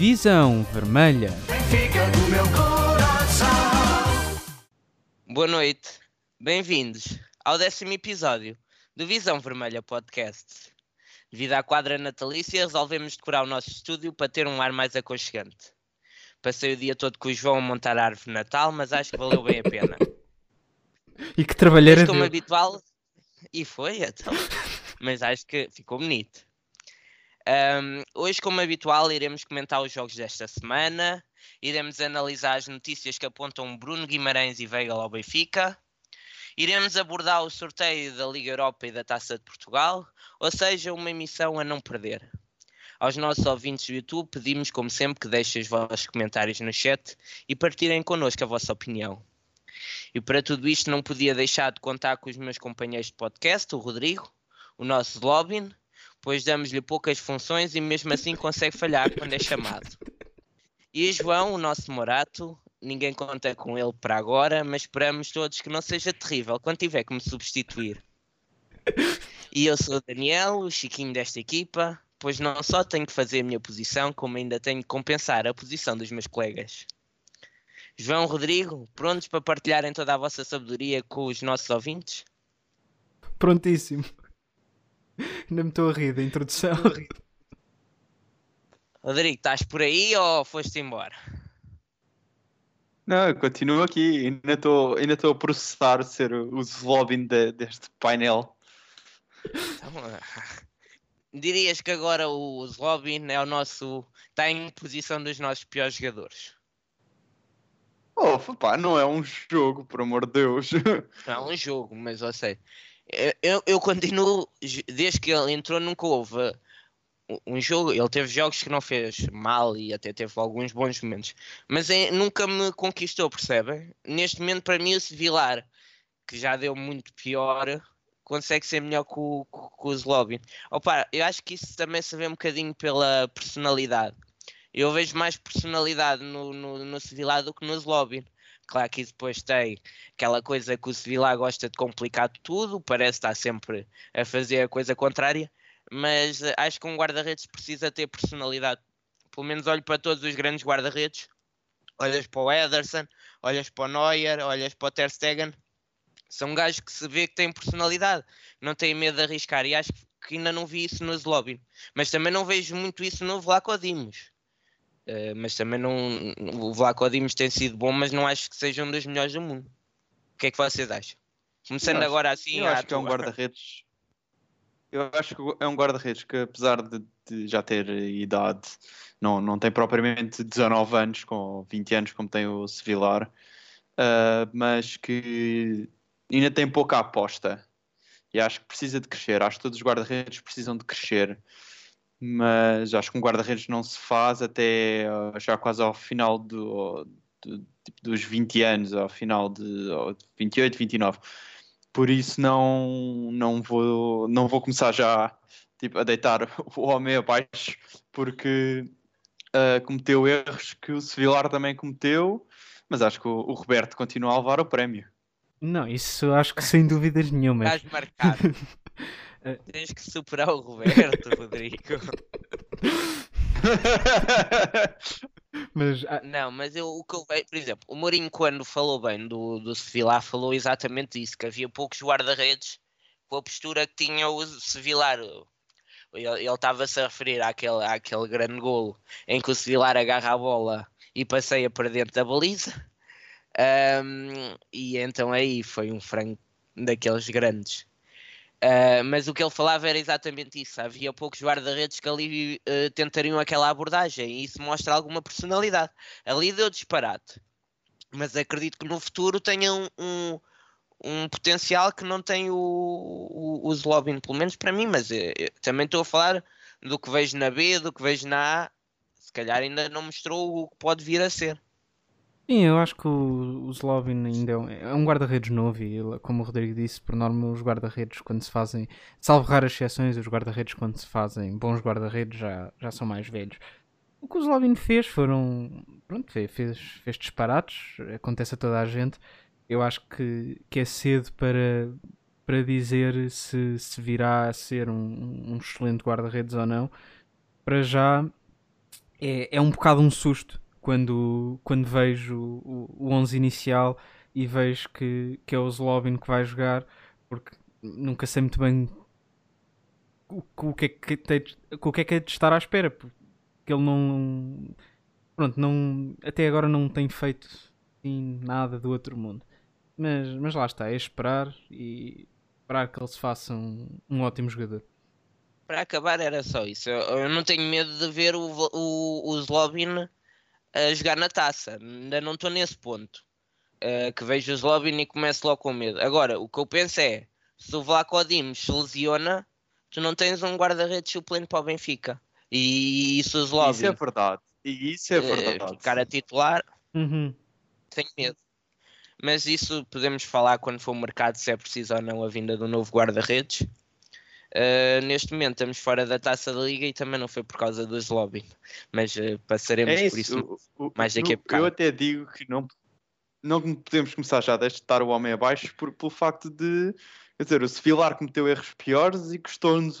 Visão Vermelha. Boa noite, bem-vindos ao décimo episódio do Visão Vermelha Podcast. Devido à quadra natalícia, resolvemos decorar o nosso estúdio para ter um ar mais aconchegante. Passei o dia todo com o João a montar a árvore de Natal, mas acho que valeu bem a pena. E que trabalheira Mas como habitual, e foi, então. Mas acho que ficou bonito. Ahm, hoje, como habitual, iremos comentar os jogos desta semana, iremos analisar as notícias que apontam Bruno Guimarães e Veiga ao Benfica, iremos abordar o sorteio da Liga Europa e da Taça de Portugal, ou seja, uma emissão a não perder. Aos nossos ouvintes do YouTube, pedimos, como sempre, que deixem os vossos comentários no chat e partilhem connosco a vossa opinião. E para tudo isto não podia deixar de contar com os meus companheiros de podcast, o Rodrigo, o nosso Zlobin, pois damos-lhe poucas funções e mesmo assim consegue falhar quando é chamado. E João, o nosso Morato, ninguém conta com ele para agora, mas esperamos todos que não seja terrível quando tiver que me substituir. E eu sou o Daniel, o chiquinho desta equipa, pois não só tenho que fazer a minha posição, como ainda tenho que compensar a posição dos meus colegas. João, Rodrigo, prontos para partilharem toda a vossa sabedoria com os nossos ouvintes? Prontíssimo. Ainda me estou a rir da introdução. Rodrigo, estás por aí ou foste embora? Não, eu continuo aqui. Ainda estou ainda estou a processar ser o o Zlobin de- deste painel. Então, ah, dirias que agora o Zlobin é o nosso. está em posição dos nossos piores jogadores. Oh, pá, não é um jogo, por amor de Deus. Não é um jogo, mas eu sei. Eu, eu, continuo, desde que ele entrou, nunca houve um jogo. Ele teve jogos que não fez mal e até teve alguns bons momentos, mas é- nunca me conquistou, percebem? Neste momento, para mim, o Sevilar, que já deu muito pior, consegue ser melhor que o, Zlobin. Opa, eu acho que isso também se vê um bocadinho pela personalidade. Eu vejo mais personalidade no, no, no do que no Zlobin. Claro que isso depois tem aquela coisa que o Sevilha gosta de complicar tudo, parece estar sempre a fazer a coisa contrária, mas eh, acho que um guarda-redes precisa ter personalidade. Pelo menos olho para todos os grandes guarda-redes, olhas para o Ederson, olhas para o Neuer, olhas para o Ter Stegen, são gajos que se vê que têm personalidade, não têm medo de arriscar, e acho que ainda não vi isso no Zlobin, mas também não vejo muito isso no Vlaco Dimos. Eh, mas também não. O Vlaco Dimos tem sido bom, mas não acho que seja um dos melhores do mundo. O que é que vocês acham? Começando acho- agora assim. eu acho que é um guarda-redes. Eu acho que é um guarda-redes que, apesar de, de já ter idade, não, não tem propriamente 19 anos, com 20 anos, como tem o Sevilar, ah, mas que ainda tem pouca aposta. E acho que precisa de crescer. Acho que todos os guarda-redes precisam de crescer. Mas acho que um guarda-redes não se faz até ah, já quase ao final do, do- tipo, dos 20 anos, ao final de ou de 28, 29 por isso não, não, vou, não vou começar já tipo, a deitar o homem abaixo porque ah, cometeu erros que o Sevilar também cometeu, mas acho que o, o Roberto continua a levar o prémio. Não, isso acho que sem dúvidas nenhumas. Estás marcado. Tens que superar o Roberto, Rodrigo. Mas ah, Não, mas eu, o que eu vejo, por exemplo, o Mourinho, quando falou bem do, do Sevillar, falou exatamente isso: que havia poucos guarda-redes com a postura que tinha o Sevillar. Ele estava-se a referir àquele, àquele grande golo em que o Sevillar agarra a bola e passeia para dentro da baliza. Ahm, e então aí foi um frango daqueles grandes. Ah, mas o que ele falava era exatamente isso. Havia poucos guarda-redes que ali eh, tentariam aquela abordagem e isso mostra alguma personalidade. Ali deu disparate, mas acredito que no futuro tenha um, um, um potencial que não tem o, o, o Zlobin, pelo menos para mim. Mas eh, eu também estou a falar do que vejo na B, do que vejo na A. Se calhar ainda não mostrou o que pode vir a ser. Sim, eu acho que o, o Zlobin ainda é um, é um guarda-redes novo e, como o Rodrigo disse, por norma os guarda-redes quando se fazem, salvo raras exceções, os guarda-redes quando se fazem bons guarda-redes já, já são mais velhos. O que o Zlobin fez foram. Pronto, fe- fez, fez disparates, acontece a toda a gente. Eu acho que, que é cedo para, para dizer se, se virá a ser um, um excelente guarda-redes ou não. Para já, é, é um bocado um susto quando, quando vejo o, o 11 inicial e vejo que, que é o Zlobin que vai jogar, porque nunca sei muito bem o, o, que, é que, tem, o que é que é de estar à espera, porque ele não. Pronto, não, até agora não tem feito assim, nada do outro mundo. Mas, mas lá está, é esperar e esperar que ele se faça um, um ótimo jogador. Para acabar era só isso. Eu, eu não tenho medo de ver o, o, o Zlobin a jogar na taça. Ainda não estou nesse ponto. Uh, que vejo o Zlobin e começo logo com medo. Agora, o que eu penso é, se o Vlaco Dimos se lesiona, tu não tens um guarda-redes suplente para o Benfica. E isso o Zlobin... Isso é verdade. E isso é eh, verdade. Uh, ficar a titular, uhum. tenho medo. Mas isso podemos falar quando for o mercado, se é preciso ou não a vinda do novo guarda-redes. Uh, neste momento estamos fora da taça da liga e também não foi por causa dos lobby, mas uh, passaremos é isso. por isso o, mais daqui a bocado. Eu até digo que não, não podemos começar já a estar o homem abaixo por, pelo facto de quer dizer, o Sevilar cometeu erros piores e custou-nos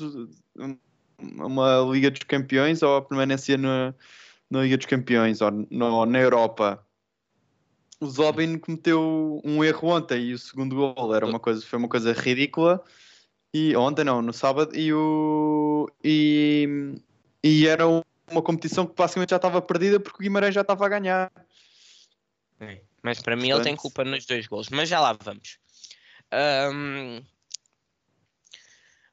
uma Liga dos Campeões ou a permanência na, na Liga dos Campeões ou no, na Europa. O Zobin cometeu um erro ontem e o segundo gol era uma coisa, foi uma coisa ridícula e ontem não, no sábado, e, o, e, e era uma competição que basicamente já estava perdida porque o Guimarães já estava a ganhar. É, mas para mim Portanto... ele tem culpa nos dois gols, mas já lá vamos. Um,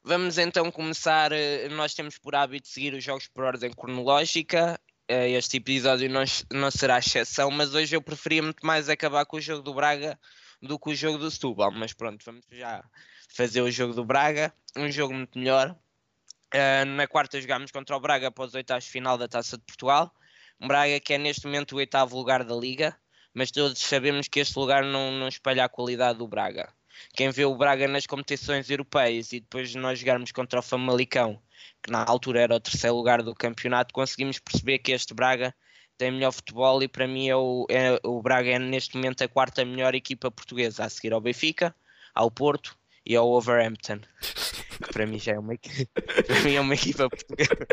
vamos então começar. Eh, nós temos por hábito seguir os jogos por ordem cronológica. Eh, este episódio não, não será exceção, mas hoje eu preferia muito mais acabar com o jogo do Braga do que o jogo do Setúbal. Mas pronto, vamos já fazer o jogo do Braga, um jogo muito melhor. Uh, na quarta jogámos contra o Braga após os oitavos de final da Taça de Portugal. Um Braga que é neste momento o oitavo lugar da Liga, mas todos sabemos que este lugar não, não a qualidade do Braga. Quem vê o Braga nas competições europeias e depois nós jogarmos contra o Famalicão, que na altura era o terceiro lugar do campeonato, conseguimos perceber que este Braga tem melhor futebol e para mim é o, é, o Braga é neste momento a quarta melhor equipa portuguesa, a seguir ao Benfica, ao Porto e ao Overhampton, que para mim já é uma, para mim é uma equipa portuguesa.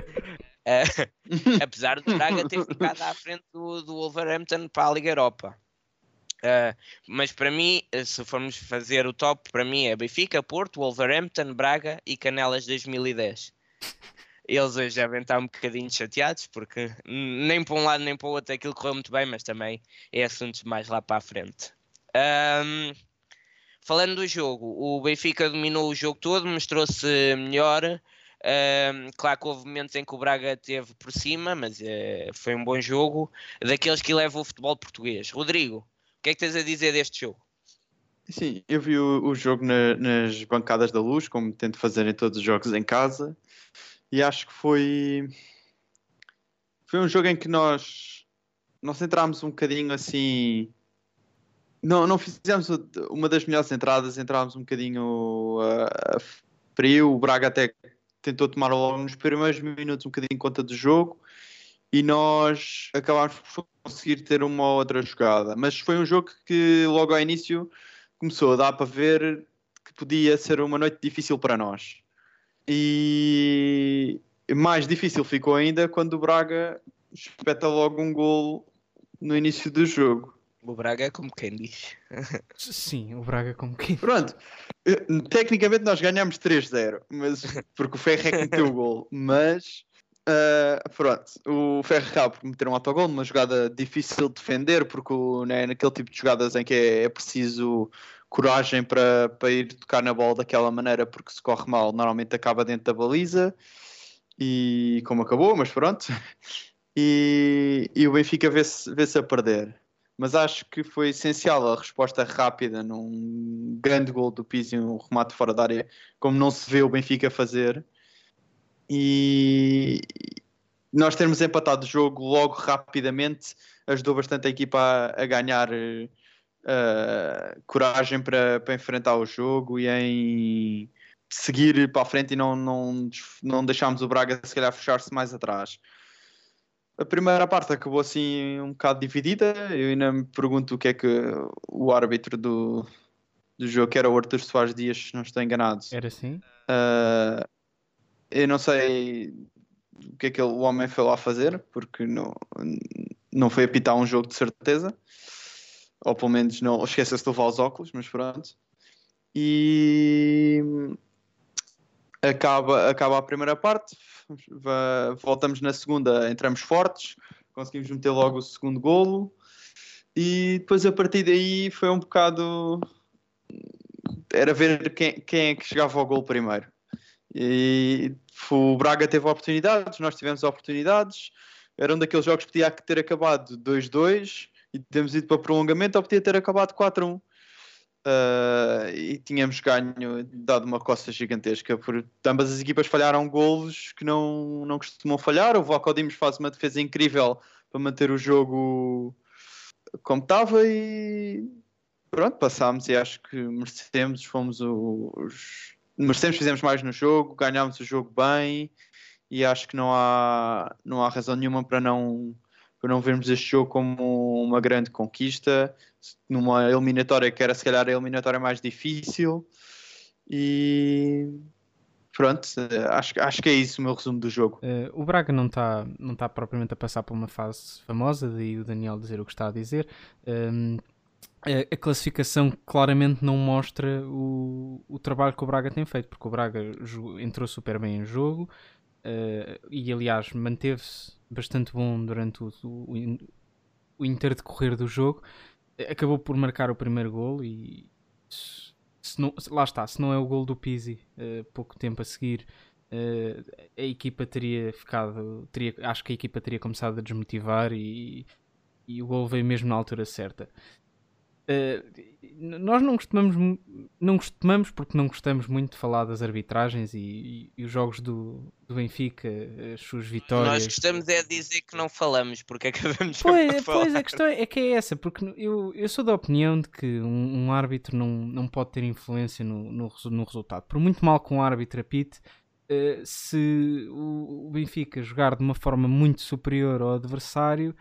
Uh, apesar do Braga ter ficado à frente do, do Wolverhampton para a Liga Europa. Uh, mas para mim, se formos fazer o top, para mim é Benfica, Porto, Wolverhampton, Braga e Canelas 2010. Eles hoje devem estar um bocadinho chateados porque nem para um lado nem para o outro aquilo correu muito bem, mas também é assuntos mais lá para a frente. Um, Falando do jogo, o Benfica dominou o jogo todo, mostrou-se melhor. Uh, claro que houve momentos em que o Braga teve por cima, mas uh, foi um bom jogo. Daqueles que levam o futebol português. Rodrigo, o que é que tens a dizer deste jogo? Sim, eu vi o, o jogo na, nas bancadas da luz, como tento fazer em todos os jogos em casa, e acho que foi. Foi um jogo em que nós, nós entrámos um bocadinho assim não, não fizemos uma das melhores entradas, entrámos um bocadinho uh, frio. O Braga até tentou tomar logo nos primeiros minutos um bocadinho conta do jogo e nós acabámos por conseguir ter uma ou outra jogada. Mas foi um jogo que logo ao início começou a dar para ver que podia ser uma noite difícil para nós. E mais difícil ficou ainda quando o Braga espeta logo um gol no início do jogo. O Braga é como quem diz. Sim, o Braga é como quem Pronto. Eh, tecnicamente nós ganhamos 3-0, mas porque o Ferro é que meteu o gol. Mas uh, pronto, o Ferro acaba por meter um autogol numa jogada difícil de defender, porque né, naquele tipo de jogadas em que é, é preciso coragem para, para ir tocar na bola daquela maneira, porque se corre mal, normalmente acaba dentro da baliza. E como acabou, mas pronto. E, e o Benfica vê-se vê, a perder mas acho que foi essencial a resposta rápida num grande gol do Pizzi, um remate fora da área, como não se vê o Benfica fazer. E nós termos empatado o jogo logo rapidamente ajudou bastante a equipa a, a ganhar uh, coragem para, para enfrentar o jogo e em seguir para a frente e não, não, não deixarmos o Braga se calhar fechar-se mais atrás. A primeira parte acabou assim um bocado dividida. Eu ainda me pergunto o que é que o árbitro do, do jogo, que era o Arthur Soares Dias, não estou enganado. Era assim? Uh, eu não sei. o que é que ele, o homem foi lá fazer, porque não, não foi apitar um jogo de certeza, ou pelo menos não esqueça-se de levar os óculos, mas pronto. E acaba, acaba a primeira parte, voltamos na segunda, entramos fortes, conseguimos meter logo o segundo golo e depois a partir daí foi um bocado era ver quem, quem é que chegava ao gol primeiro. E o Braga teve oportunidades, nós tivemos oportunidades. Era um daqueles jogos que podia ter acabado 2-2 e temos ido para prolongamento, ou podia ter acabado 4-1. Uh, e tínhamos ganho, dado uma costa gigantesca, por ambas as equipas falharam golos que não, não costumam falhar. O Vocodimos faz uma defesa incrível para manter o jogo como estava e pronto, passámos e acho que merecemos, fomos os. Merecemos, fizemos mais no jogo, ganhámos o jogo bem e acho que não há, não há razão nenhuma para não, para não vermos este jogo como uma grande conquista, numa eliminatória que era se calhar a eliminatória mais difícil e pronto, acho, acho que é isso o meu resumo do jogo. Uh, o Braga não está não tá propriamente a passar por uma fase famosa, daí o Daniel dizer o que está a dizer. Um, ehm, a, classificação claramente não mostra o, o trabalho que o Braga tem feito, porque o Braga entrou super bem em jogo uh, e, aliás, manteve-se bastante bom durante o, o, o interdecorrer do jogo. Acabou por marcar o primeiro gol e se não, lá está, se não é o gol do Pizzi, uh, pouco tempo a seguir, uh, a equipa teria ficado, teria, acho que a equipa teria começado a desmotivar e, e o gol veio mesmo na altura certa. Uh, nós não costumamos, não costumamos, porque não gostamos muito de falar das arbitragens e, e, e, os jogos do, do Benfica, as suas vitórias. Nós gostamos é dizer que não falamos, porque acabamos pois, falar. Pois, a questão é, é, que é essa, porque eu, eu sou da opinião de que um, um árbitro não, não pode ter influência no, no, no, resultado. Por muito mal que um árbitro apite, uh, se o, o Benfica jogar de uma forma muito superior ao adversário.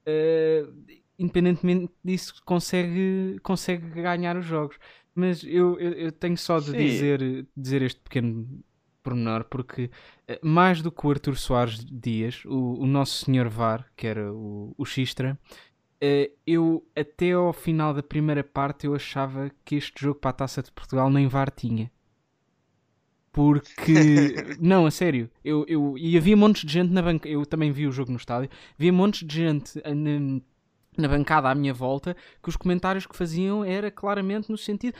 Uh, independentemente disso, consegue, consegue ganhar os jogos. Mas eu, eu, eu tenho só de dizer, dizer este pequeno pormenor, porque eh, mais do que o Arthur Soares Dias, o, o nosso senhor VAR, que era o, o Xistra, eh, eu até ao final da primeira parte eu achava que este jogo para a Taça de Portugal nem VAR tinha. Porque, não, a sério, eu, eu, e havia montes de gente na banca, eu também vi o jogo no estádio, havia montes de gente na bancada à minha volta que os comentários que faziam era claramente no sentido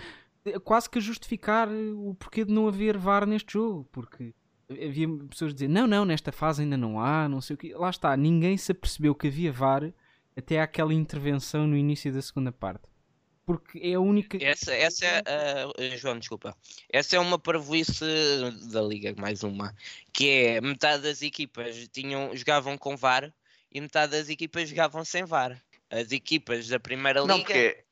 quase que a justificar o porquê de não haver VAR neste jogo, porque havia pessoas a dizer não, não, nesta fase ainda não há, não sei o que. Lá está, ninguém se apercebeu que havia VAR até àquela intervenção no início da segunda parte. Porque é a única. Essa, essa é. Uh, João, desculpa. Essa é uma parvoíce da Liga, mais uma. Que é metade das equipas tinham, jogavam com VAR e metade das equipas jogavam sem VAR as equipas da Primeira Liga. Não, porque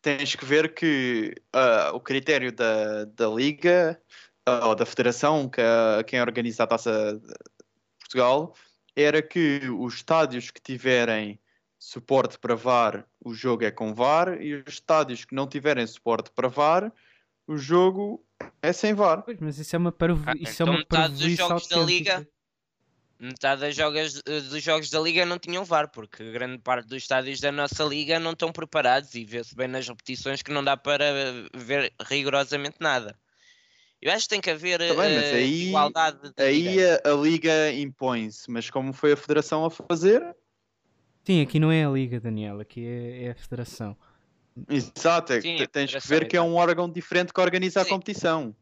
tens que ver que uh, o critério da, da Liga uh, ou da Federação, que uh, quem organiza a taça de Portugal, era que os estádios que tiverem suporte para VAR, o jogo é com VAR, e os estádios que não tiverem suporte para VAR, o jogo é sem VAR. Pois, mas isso é uma para ah, isso é então é uma metade dos jogos da Liga metade das eh, dos jogos da Liga não tinham VAR, porque grande parte dos estádios da nossa Liga não estão preparados e vê-se bem nas repetições que não dá para ver rigorosamente nada. Eu acho que tem que haver tá bem, uh, aí, igualdade. De aí a, a, Liga impõe-se, mas como foi a Federação a fazer? Sim, aqui não é a Liga, Daniel, aqui é, é a Federação. Exato, é Sim, tens que ver que é um órgão diferente que organiza Sim. a competição.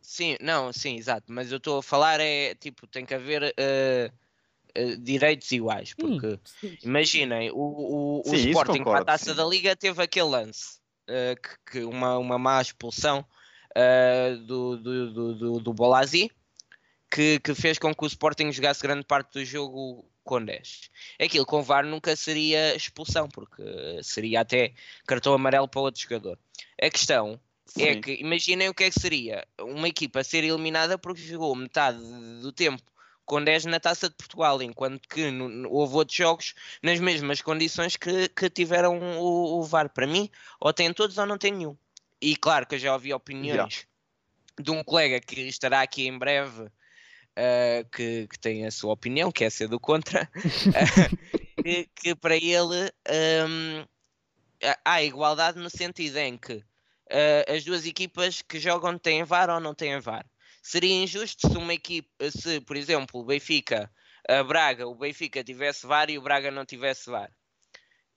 Sim, não, sim, exato. Mas eu estou a falar é tipo, tem que haver uh, uh, direitos iguais. Porque sim, sim. imaginem, o, o, sim, o Sporting concordo, para a taça da Liga teve aquele lance, uh, que, que, uma, uma má expulsão do, do, do, do, do Bolazzi, que, que fez com que o Sporting jogasse grande parte do jogo com 10. Aquilo com VAR nunca seria expulsão, porque seria até cartão amarelo para outro jogador. A questão Sim. É que imaginem o que é que seria uma equipa ser eliminada porque jogou metade do tempo com 10 na taça de Portugal, enquanto que no, no, houve outros jogos nas mesmas condições que, que tiveram o, o, VAR. Para mim, ou tem todos ou não tem nenhum. E claro que eu já ouvi opiniões yeah. de um colega que estará aqui em breve. uh, que, que, tem a sua opinião, que é ser do contra, que, que, para ele um, há igualdade no sentido em que uh, as duas equipas que jogam têm VAR ou não têm VAR. Seria injusto se uma equipe, se por exemplo o Benfica, a Braga, o Benfica tivesse VAR e o Braga não tivesse VAR.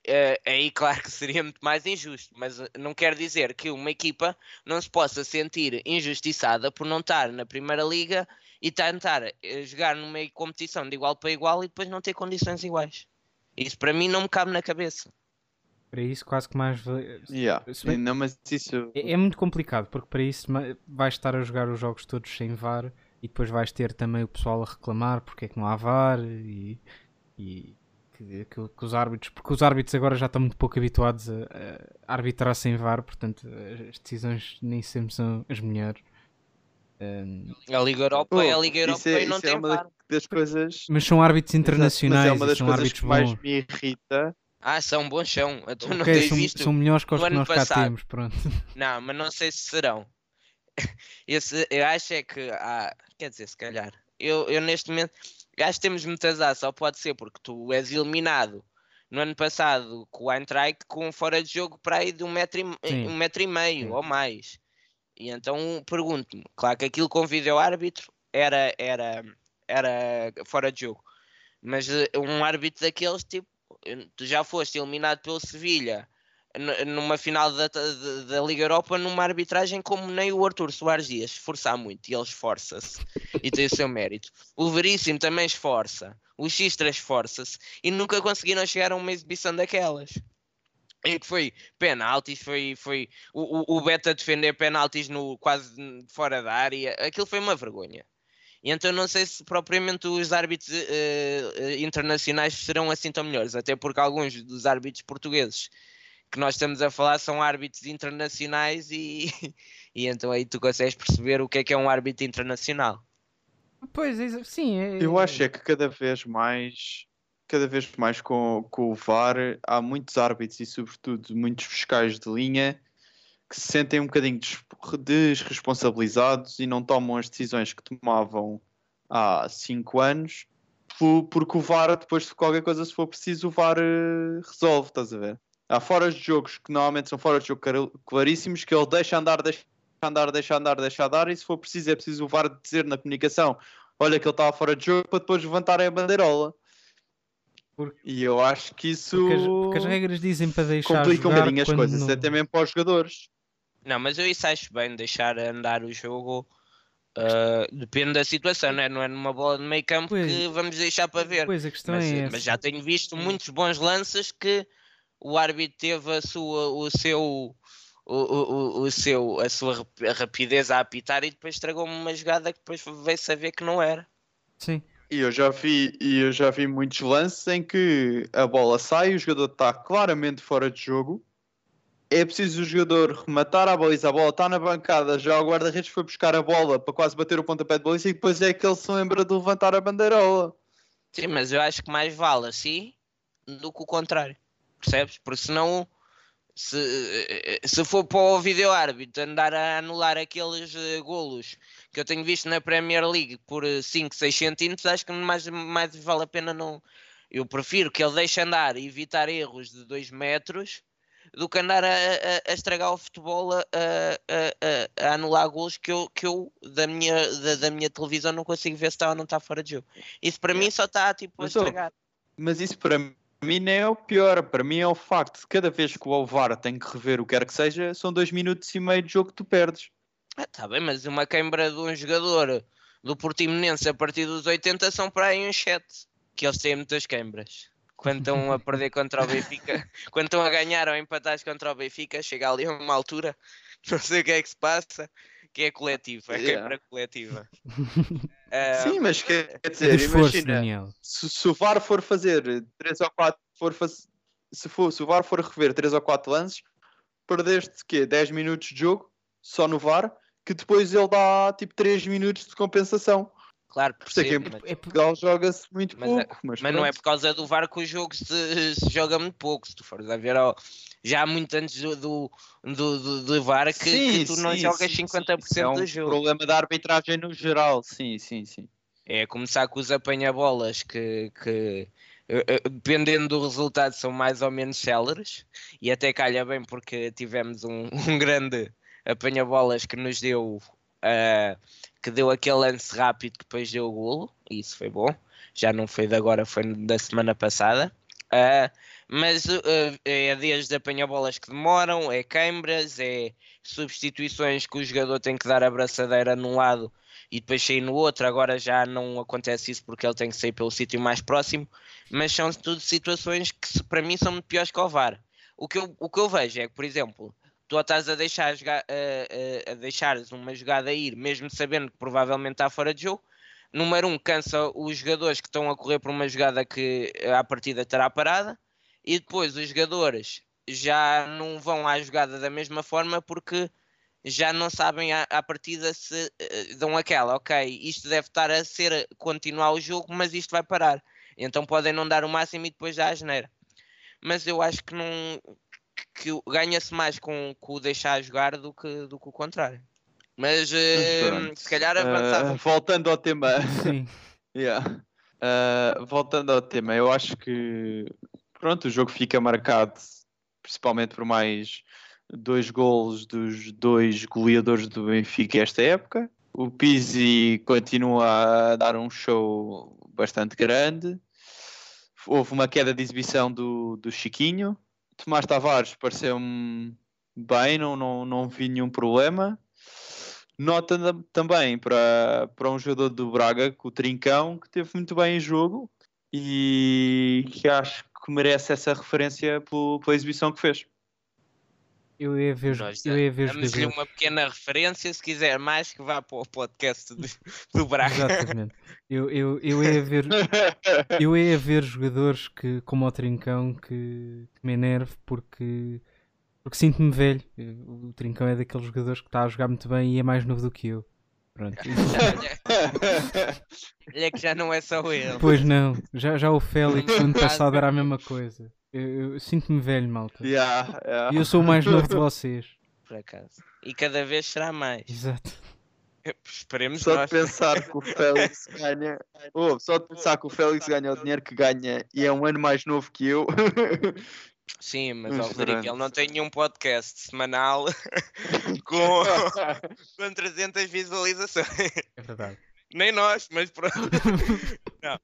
Uh, aí claro que seria muito mais injusto, mas não quer dizer que uma equipa não se possa sentir injustiçada por não estar na Primeira Liga e tentar jogar numa competição de igual para igual e depois não ter condições iguais. Isso para mim não me cabe na cabeça. Para isso, quase que mais. Yeah. Bem... Não, mas isso... É, é, muito complicado, porque para isso vais estar a jogar os jogos todos sem VAR e depois vais ter também o pessoal a reclamar porque é que não há VAR e, e que, que, que, os árbitros, porque os árbitros agora já estão muito pouco habituados a, a arbitrar sem VAR, portanto as decisões nem sempre são as melhores. Um... A Liga Europa oh, é a Liga Europa é, e não é tem VAR. Das coisas... Mas são árbitros internacionais, Exato, mas é uma das coisas que mais bons. me irrita ah, são bons chão. Tu não okay, tens são, visto são melhores que os que nós passado. cá temos, pronto. Não, mas não sei se serão. Esse, eu acho é que. Ah, quer dizer, se calhar. Eu, eu neste momento. Acho que temos muitas azar, só pode ser porque tu és eliminado no ano passado com o Eintracht com fora de jogo para aí de um metro e, um metro e meio Sim. ou mais. E então pergunto-me, claro que aquilo com o vídeo árbitro era, era, era fora de jogo, mas eh, um árbitro daqueles tipo tu já foste eliminado pelo Sevilha numa final da, da, da, Liga Europa numa arbitragem como nem o Arthur Soares Dias esforçar muito e ele esforça-se e tem o seu mérito. O Veríssimo também esforça, o Xistra esforça-se e nunca conseguiram chegar a uma exibição daquelas. E que foi penaltis, foi, foi o, o, o Beta defender penaltis no, quase fora da área, aquilo foi uma vergonha. E então não sei se propriamente os árbitros uh, internacionais serão assim tão melhores, até porque alguns dos árbitros portugueses que nós estamos a falar são árbitros internacionais e, e então aí tu consegues perceber o que é que é um árbitro internacional. Pois, sim. É... Eu acho é que cada vez mais, cada vez mais com, com o VAR, há muitos árbitros e sobretudo muitos fiscais de linha que se sentem um bocadinho desresponsabilizados e não tomam as decisões que tomavam há 5 anos, porque o VAR, depois de qualquer coisa, se for preciso, o VAR eh, resolve, estás a ver? Há fora de jogos que normalmente são fora de jogo claríssimos que ele deixa andar, deixa andar, deixa andar, deixa andar, e se for preciso, é preciso o VAR dizer na comunicação: olha que ele estava fora de jogo, para depois levantarem a bandeirola. Porque... E eu acho que isso porque as, porque as regras dizem para deixar complica um bocadinho as coisas, não... até mesmo para os jogadores. Não, mas eu isso acho bem, deixar andar o jogo. Uh, depende da situação, não é? não é numa bola de meio campo pois, que vamos deixar para ver. Pois, a questão mas, é mas já tenho visto muitos bons lances que o árbitro teve a sua, o seu, o, o, o seu, a sua rapidez a apitar e depois estragou-me uma jogada que depois veio saber que não era. Sim. E eu já vi, e eu já vi muitos lances em que a bola sai, o jogador está claramente fora de jogo é preciso o jogador rematar a baliza, a bola está na bancada, já o guarda-redes foi buscar a bola para quase bater o pontapé de baliza e depois é que ele se lembra de levantar a bandeirola. Sim, mas eu acho que mais vale assim do que o contrário, percebes? Porque senão, se, se for para o vídeo árbitro andar a anular aqueles uh, golos que eu tenho visto na Premier League por 5, 6 centímetros, acho que mais, mais vale a pena não. Eu prefiro que ele deixe andar e evitar erros de 2 metros do que andar a, a, a estragar o futebol a, a, anular gols que eu, que eu da, minha, da, da, minha televisão não consigo ver se está ou não está fora de jogo. Isso para mim só está tipo a estragar. Mas isso para mim não é o pior, para mim é o facto de cada vez que o Alvar tem que rever o que quer que seja, são dois minutos e meio de jogo que tu perdes. Ah, tá bem, mas uma queimbra de um jogador do Portimonense a partir dos 80 são para aí uns 7, que eles têm muitas queimbras quando estão a perder contra o Benfica, quando estão a ganhar ou empatar contra o Benfica, chega ali a uma altura, não sei o que é que se passa, que é coletivo, é yeah. quebra coletiva. uh, Sim, mas quer, dizer, esforço, imagina, se, se, o VAR for fazer 3 ou 4, for faz... se, for, se o VAR for rever 3 ou 4 lances, perdeste quê? 10 minutos de jogo, só no VAR, que depois ele dá tipo 3 minutos de compensação. Claro, por isso é que em Portugal joga-se muito mas, pouco. Mas, mas não é por causa do VAR que o jogo se, se joga muito pouco. Se tu fores a ver, ó, já há muito antes do, do, do, do VAR que, sim, que tu sim, não jogas sim, 50% sim. É um do jogo. problema da arbitragem no geral, sim, sim, sim. É começar com os apanha-bolas que, que eh, eh, dependendo do resultado são mais ou menos céleres e até calha bem porque tivemos um, um grande apanha-bolas que nos deu uh, que deu aquele lance rápido que depois deu o golo e isso foi bom já não foi de agora, foi da semana passada uh, mas uh, é desde apanha-bolas que demoram, é queimbras, é substituições que o jogador tem que dar a braçadeira num lado e depois sair no outro. Agora já não acontece isso porque ele tem que sair pelo sítio mais próximo, mas são tudo situações que para mim são muito piores que o VAR. O que eu, o que eu vejo é que, por exemplo, tu estás a deixar a, a, a, uma jogada ir, mesmo sabendo que provavelmente está fora de jogo. Número um, cansa os jogadores que estão a correr por uma jogada que à partida terá parada e depois os jogadores já não vão à jogada da mesma forma porque já não sabem à, à partida se uh, dão aquela, ok, isto deve estar a ser continuar o jogo, mas isto vai parar. Então podem não dar o máximo e depois dar a geneira. Mas eu acho que não que ganha-se mais com, com o deixar jogar do que, do que o contrário. Mas uh, se calhar avançava. Uh, voltando ao tema. Sim. yeah. Uh, voltando ao tema, eu acho que pronto, o jogo fica marcado principalmente por mais dois golos dos dois goleadores do Benfica esta época. O Pizzi continua a dar um show bastante grande. Houve uma queda de exibição do, do Chiquinho. Tomás Tavares pareceu-me bem, não, não, não vi nenhum problema. Nota também para, para um jogador do Braga, o Trincão, que teve muito bem em jogo e que acho que merece essa referência pela exibição que fez. Eu ia ver, Nós eu ia ver Damos-lhe uma pequena referência, se quiser mais, que vá para o podcast do, do Braga. Exatamente. Eu, eu, eu, ia ver, eu ia ver jogadores que, como o Trincão que, que me enerve porque, porque sinto-me velho. O Trincão é daqueles jogadores que está a jogar muito bem e é mais novo do que eu. Pronto. Olha que já não é só ele. Pois não, já, já o Félix ano passado era a mesma coisa. Eu, eu sinto-me velho, malta. Yeah, yeah. E eu sou o mais novo de vocês. Por acaso. E cada vez será mais. Exato. Esperemos só nós. de pensar que o Félix ganha. Oh, só de pensar que o Félix ganha o dinheiro que ganha e é um ano mais novo que eu. Sim, mas ó, Rodrigo, ele não tem nenhum podcast semanal com, com 300 visualizações. É verdade. Nem nós, mas pronto. não.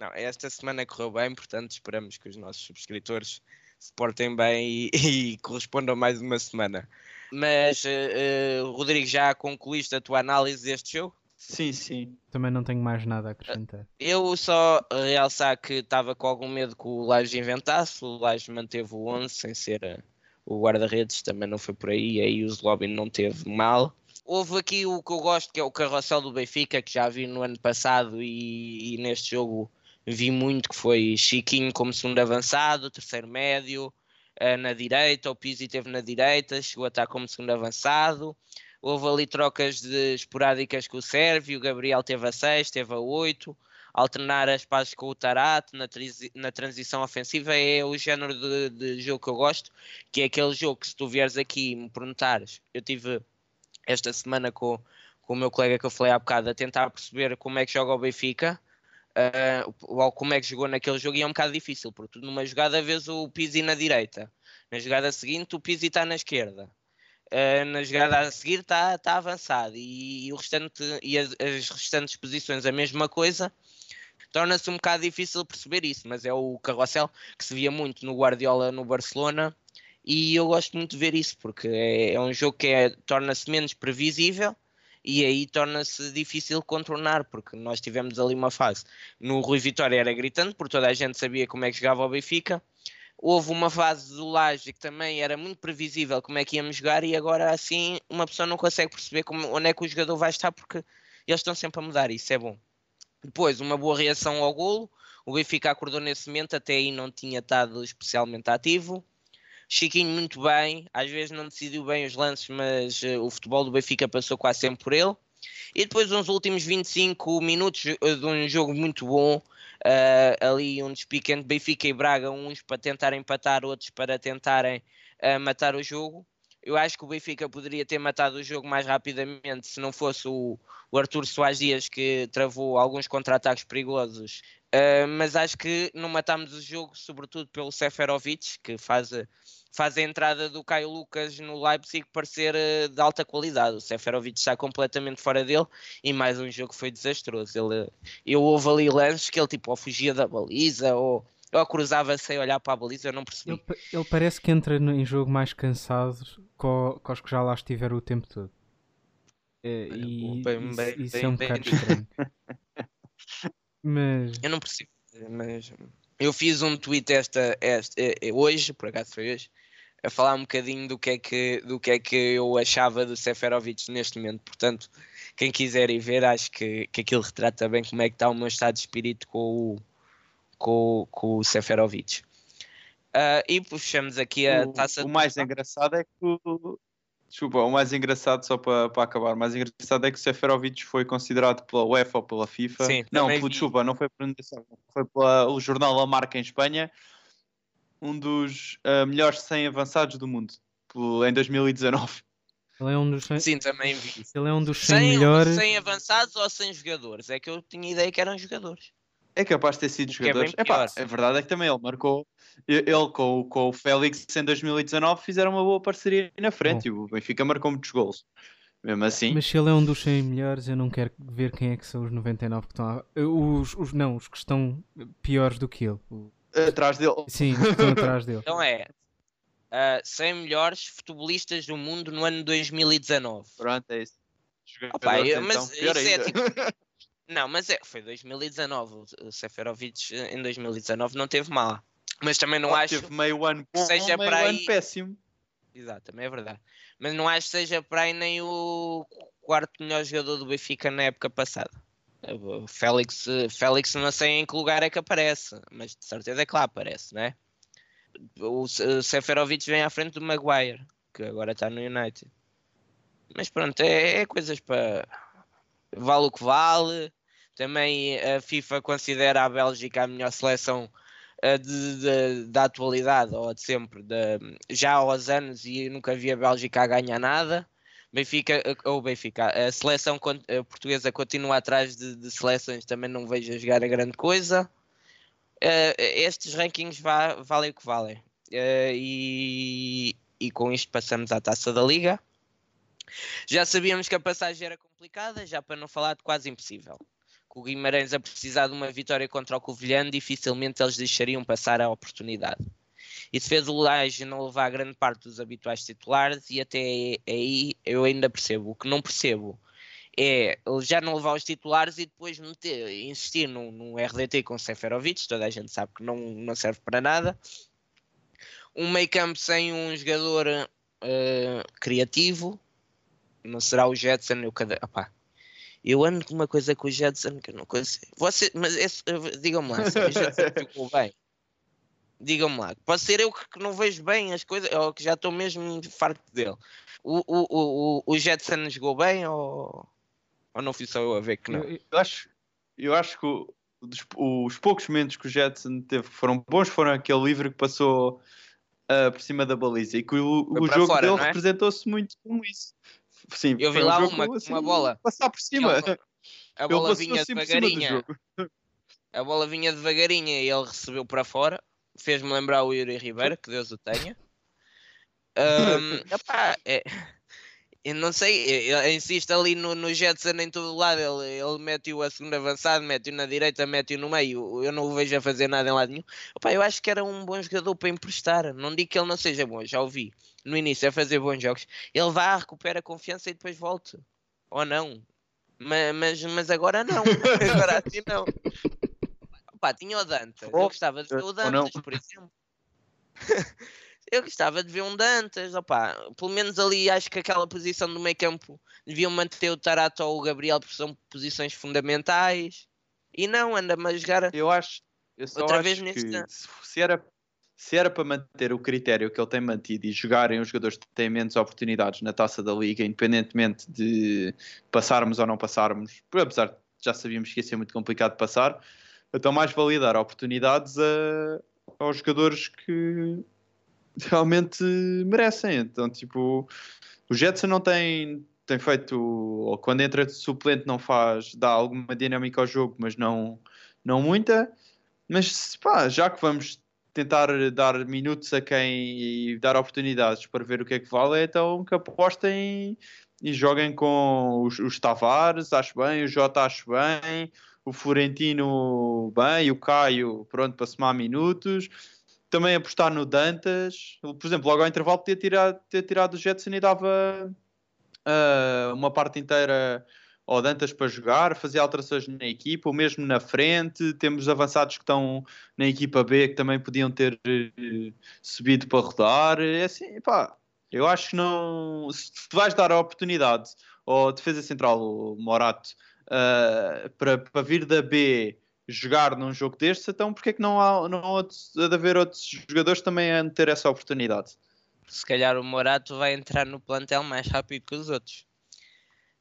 Não, esta semana correu bem, portanto esperamos que os nossos subscritores se portem bem e, e correspondam mais uma semana. Mas, uh, uh, Rodrigo, já concluíste a tua análise deste jogo? Sim, sim. Também não tenho mais nada a acrescentar. Eu só realçar que estava com algum medo que o Laje inventasse. O Laje manteve o 11 sem ser uh, o guarda-redes, também não foi por aí. Aí o Zlobin não teve mal. Houve aqui o que eu gosto, que é o carrossel do Benfica, que já vi no ano passado e, e neste jogo vi muito que foi Chiquinho como segundo avançado, terceiro médio, uh, na direita, o Pizzi teve na direita, chegou a estar como segundo avançado. Houve ali trocas de esporádicas com o Sérvio, o Gabriel teve a 6, teve a 8. Alternar as passes com o Tarato na, na transição ofensiva é o género de, de, jogo que eu gosto, que é aquele jogo que se tu vieres aqui e me perguntares, eu tive esta semana com, com o meu colega que eu falei há bocado a tentar perceber como é que joga o Benfica uh, é que jogou naquele jogo e é um bocado difícil, porque numa jogada vês o Pizzi na direita, na jogada seguinte o Pizzi está na esquerda. Uh, na jogada a seguir está tá avançado e, e, o restante e as, as, restantes posições a mesma coisa torna-se um bocado difícil perceber isso, mas é o carrossel que se via muito no Guardiola no Barcelona e eu gosto muito de ver isso porque é, é um jogo que é, torna-se menos previsível e aí torna-se difícil contornar, porque nós tivemos ali uma fase. No Rui Vitória era gritante, porque toda a gente sabia como é que jogava o Benfica. Houve uma fase do Laje que também era muito previsível como é que íamos jogar, e agora assim uma pessoa não consegue perceber como, onde é que o jogador vai estar, porque eles estão sempre a mudar, isso é bom. Depois, uma boa reação ao golo. O Benfica acordou nesse momento, até aí não tinha estado especialmente ativo. Chiquinho muito bem, às vezes não decidiu bem os lances, mas uh, o futebol do Benfica passou quase sempre por ele. E depois uns últimos 25 minutos eh, de um jogo muito bom, uh, ali um despique entre Benfica e Braga, uns para tentar empatar, outros para tentarem uh, matar o jogo. Eu acho que o Benfica poderia ter matado o jogo mais rapidamente se não fosse o, o Arthur Soares Dias que travou alguns contra-ataques perigosos. Uh, mas acho que não matámos o jogo, sobretudo pelo Seferovic, que faz, faz a entrada do Caio Lucas no Leipzig parecer uh, de alta qualidade. O Seferovic está completamente fora dele e mais um jogo foi desastroso. Ele, eu houve ali lances que ele tipo ou fugia da baliza ou ou cruzava sem olhar para a baliza, eu não percebi. Ele, ele parece que entra em jogo mais cansado com, com os que já lá estiveram o tempo todo. É, e bem, isso, bem, isso bem, é um bocado estranho. mas... Eu não percebo, mas eu fiz um tweet esta, esta, é, é hoje, por acaso foi hoje, a falar um bocadinho do que é que, do que, é que eu achava do Seferovic neste momento. Portanto, quem quiser ir ver, acho que, que aquilo retrata bem como é que está o meu estado de espírito com o, com, com o Seferovic. Uh, e puxamos aqui a o, taça. O mais engraçado é que o, Desculpa, o mais engraçado, só para, para acabar, o mais engraçado é que o Seferovic foi considerado pela UEFA ou pela FIFA. Sim, não, pelo, desculpa, não foi por foi pelo jornal La Marca em Espanha, um dos uh, melhores 100 avançados do mundo em 2019. Ele é um dos 100... Sim, também vi. Ele é um dos 100, 100 melhores. 100 avançados ou 100 jogadores? É que eu tinha ideia que eram jogadores. É capaz de ter sido jogadores. É Epá, a verdade é que também ele marcou. Ele com, com o Félix em 2019 fizeram uma boa parceria na frente Bom. e o Benfica marcou muitos gols. Mesmo assim. Mas se ele é um dos 100 melhores, eu não quero ver quem é que são os 99 que estão. A... Os, os, não, os que estão piores do que ele. Atrás dele. Sim, os que estão atrás dele. Então é. Uh, 100 melhores futebolistas do mundo no ano 2019. Pronto, é isso. Opa, eu, mas então, isso é tipo. Não, mas é, foi 2019. O Seferovic eh, em 2019 não teve mal. Mas também não oh, acho teve meio ano bom, seja meio para aí... ano péssimo. Exato, também é verdade. Mas não acho que seja para aí nem o quarto melhor jogador do Benfica na época passada. O Félix, Félix não sei em que lugar é que aparece, mas de certeza é que lá aparece, não é? O Seferovic vem à frente do Maguire, que agora está no United. Mas pronto, é, é coisas para. Vale o que vale. Também a FIFA considera a Bélgica a melhor seleção uh, de, de, da atualidade, ou de sempre, de, já há aos anos, e nunca vi a Bélgica a ganhar nada. Benfica, eh, ou Benfica, a seleção portuguesa continua atrás de, seleções, também não vejo a jogar a grande coisa. Uh, estes rankings va valem o que valem. Uh, e, e com isto passamos à taça da Liga. Já sabíamos que a passagem era complicada, já para não falar de quase impossível o Guimarães a precisar de uma vitória contra o Covilhã, dificilmente eles deixariam passar a oportunidade. Isso fez o Laje não levar grande parte dos habituais titulares e até aí eu ainda percebo. O que não percebo é já não levar os titulares e depois meter, insistir num, num RDT com Seferovic, toda a gente sabe que não, não serve para nada. Um meio campo sem um jogador uh, criativo, não será o Jetson, eu cada. Eu ando com uma coisa com o Jetson que eu não consigo. Você, mas digam-me lá, se o Jetson ficou bem. Digam-me lá, pode ser eu que não vejo bem as coisas, ou que já estou mesmo farto dele. O, o, o, o Jetson jogou bem ou, ou não fui só eu a ver que não? Eu, eu acho, eu acho que os, os, poucos momentos que o Jetson teve que foram bons foram aquele livre que passou uh, por cima da baliza e que o, o jogo fora, dele é? representou-se muito como isso. Sim, eu vi lá um uma, assim, uma bola. Passar por cima. Ele, a bola vinha assim devagarinha. A bola vinha devagarinha e ele recebeu para fora. Fez-me lembrar o Yuri Ribeiro, que Deus o tenha. Um, é, eu não sei, ele insiste ali no, no Jetson em todo lado. Ele, ele mete-o a segundo avançado, mete-o na direita, mete-o no meio. Eu não o vejo a fazer nada em lado nenhum. Epá, eu acho que era um bom jogador para emprestar. Não digo que ele não seja bom, já ouvi no início a fazer bons jogos. Ele vai, recupera a confiança e depois volta. Ou não. Mas, mas, mas agora não. agora assim não. Opa, tinha o Dantas. Eu gostava de ver o Dantas, por exemplo. Eu gostava de ver um Dantas, opa, pelo menos ali acho que aquela posição do meio campo deviam manter o Tarato ou o Gabriel porque são posições fundamentais. E não, anda-me a jogar eu acho, eu outra vez neste se era, se era para manter o critério que ele tem mantido e jogarem os jogadores que têm menos oportunidades na taça da liga, independentemente de passarmos ou não passarmos, apesar de já sabíamos que ia ser muito complicado passar, então mais validar oportunidades a, aos jogadores que realmente merecem. Então, tipo, o Jetson não tem, tem feito, ou quando entra de suplente, não faz, dá alguma dinâmica ao jogo, mas não, não muita. Mas pá, já que vamos tentar dar minutos a quem e dar oportunidades para ver o que é que vale, então que apostem e joguem com os, os Tavares, acho bem, o Jota acho bem, o Florentino bem, o Caio pronto para somar minutos. Também apostar no Dantas, por exemplo, logo ao intervalo podia tirar, ter tirado o Jetson e dava uh, uma parte inteira ao Dantas para jogar, fazer alterações na equipa, ou mesmo na frente. Temos avançados que estão na equipa B que também podiam ter uh, subido para rodar. É assim, pá, eu acho que não. Se tu vais dar a oportunidade ao defesa central, Morato, uh, para, para vir da B jogar num jogo destes, então porque é que não há, não há, de haver outros jogadores também a ter essa oportunidade? Se calhar o Morato vai entrar no plantel mais rápido que os outros.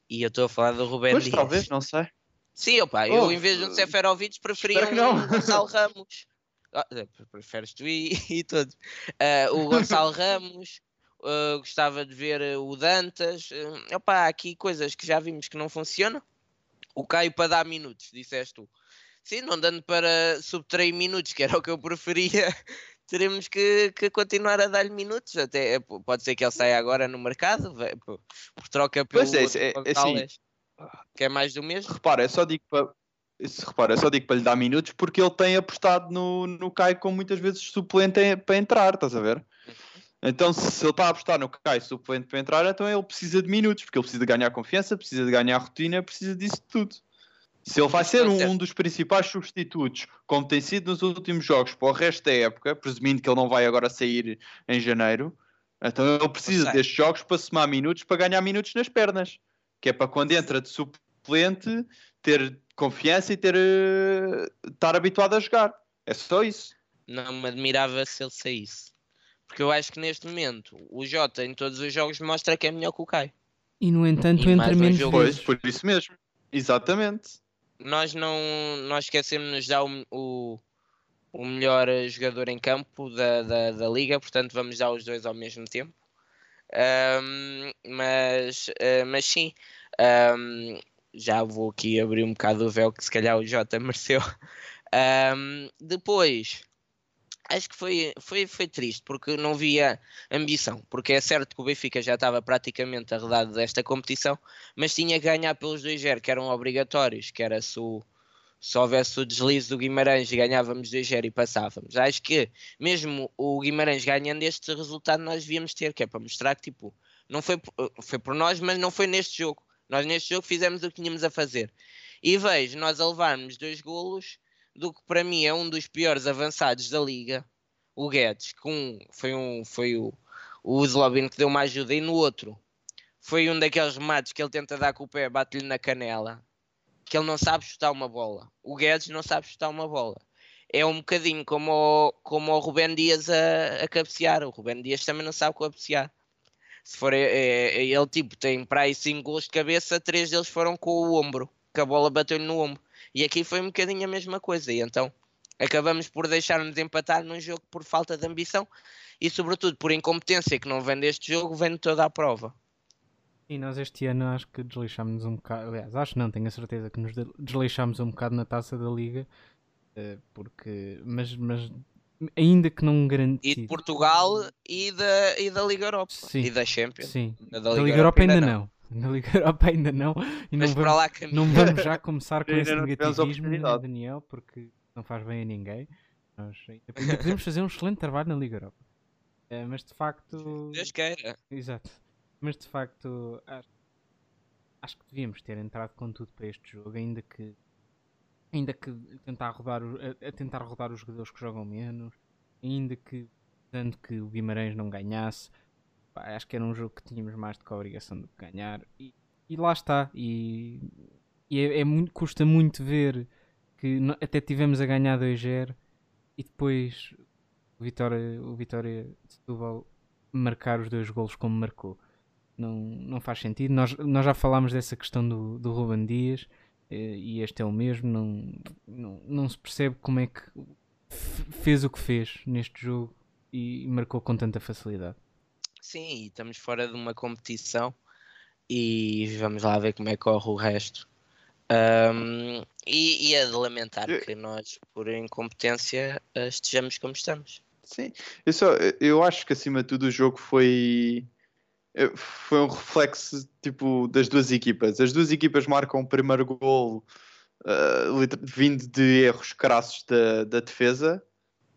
E eu estou a falar do Rubén pois, Dias. talvez, não sei. Sim, opa, oh, eu em vez de um Seferovic preferia um Gonçalo Ramos. Oh, preferes tu e, e todos. Uh, o Gonçalo Ramos, Uh, gostava de ver o Dantas. Uh, opa, aqui coisas que já vimos que não funcionam. O Caio para dar minutos, disseste tu. Sim, não dando para subtrair minutos, que era o que eu preferia, teremos que, que continuar a dar-lhe minutos. Até, eh, pode ser que ele saia agora no mercado, por, por troca pelo pois é, é, é assim, que é mais do mesmo. Repara, é só digo para. Repara, é só digo para lhe dar minutos porque ele tem apostado no, no Caio como muitas vezes suplente para entrar, estás a ver? Então, se ele está a apostar no Caio suplente para entrar, então ele precisa de minutos, porque ele precisa de ganhar confiança, precisa de ganhar rotina, precisa disso tudo. Se ele vai ser um, um, dos principais substitutos, como tem sido nos últimos jogos, para o resto da época, presumindo que ele não vai agora sair em janeiro, então ele precisa destes jogos para somar minutos, para ganhar minutos nas pernas. Que é para quando entra de suplente, ter confiança e ter, uh, estar habituado a jogar. É só isso. Não me admirava se ele saísse. Porque eu acho que neste momento o Jota em todos os jogos mostra que é melhor que o Kai. E no entanto e entra menos um vezes. Pois, por isso mesmo. Exatamente. Nós não nós esquecemos dar o, o, o, melhor jogador em campo da, da, da, liga, portanto vamos dar os dois ao mesmo tempo. Um, mas, uh, mas sim, um, já vou aqui abrir um bocado o véu que se calhar o Jota mereceu. Um, depois, acho que foi, foi, foi triste porque não via ambição. Porque é certo que o Benfica já estava praticamente arredado desta competição, mas tinha que ganhar pelos 2-0 que eram obrigatórios, que era se, o, se houvesse o deslize do Guimarães ganhávamos 2-0 e passávamos. Acho que mesmo o Guimarães ganhando este resultado nós devíamos ter, que é para mostrar que tipo, não foi, foi por nós, mas não foi neste jogo. Nós neste jogo fizemos o que tínhamos a fazer. E vejo nós a levarmos dois golos do que para mim é um dos piores avançados da liga, o Guedes, que um, foi, um, foi o, o Zlobin que deu uma ajuda, e no outro foi um daqueles remates que ele tenta dar com o pé, bate-lhe na canela, que ele não sabe chutar uma bola. O Guedes não sabe chutar uma bola. É um bocadinho como o, como o Rubén Dias a, a cabecear. O Rubén Dias também não sabe cabecear. Se for, é, é, ele tipo tem para aí 5 gols de cabeça, três deles foram com o ombro, que a bola bateu-lhe no ombro. E aqui foi um bocadinho a mesma coisa. E então acabamos por deixar-nos empatar num jogo por falta de ambição e, sobretudo, por incompetência que não vem deste jogo, vem de toda a prova. E nós este ano acho que desleixámos um bocado, aliás, acho não, tenho a certeza que nos desleixámos um bocado na taça da Liga, eh, porque, mas, mas ainda que não garantido. E de Portugal e da, e da Liga Europa. Sim. E da Champions. Sim. Da, da Liga, Liga Europa, Europa ainda, ainda não. não. Na Liga Europa ainda não. E não vamos, lá, não vamos já começar com esse negativismo, Daniel, porque não faz bem a ninguém. Nós ainda podemos fazer um excelente trabalho na Liga Europa. É, mas de facto. Deus queira. Exato. Mas de facto, acho, acho que devíamos ter entrado com tudo para este jogo, ainda que. Ainda que tentar rodar, a, a tentar rodar os jogadores que jogam menos, ainda que tanto que o Guimarães não ganhasse, pá, acho que era um jogo que tínhamos mais do que a obrigação de ganhar e, e lá está. E, e é, é, muito, custa muito ver que até tivemos a ganhar 2-0 e depois o Vitória, o Vitória de Setúbal marcar os dois golos como marcou. Não, não faz sentido. Nós, nós já falámos dessa questão do, do Ruben Dias eh, e este é o mesmo. Não, não, não se percebe como é que fez o que fez neste jogo. e marcou com tanta facilidade. Sim, estamos fora de uma competição e vamos lá ver como é que corre o resto. Um, e, e é de lamentar eu... que nós, por incompetência, estejamos como estamos. Sim, eu, só, eu acho que acima de tudo o jogo foi foi um reflexo tipo das duas equipas. As duas equipas marcam o primeiro gol uh, vindo de erros crassos da, da defesa.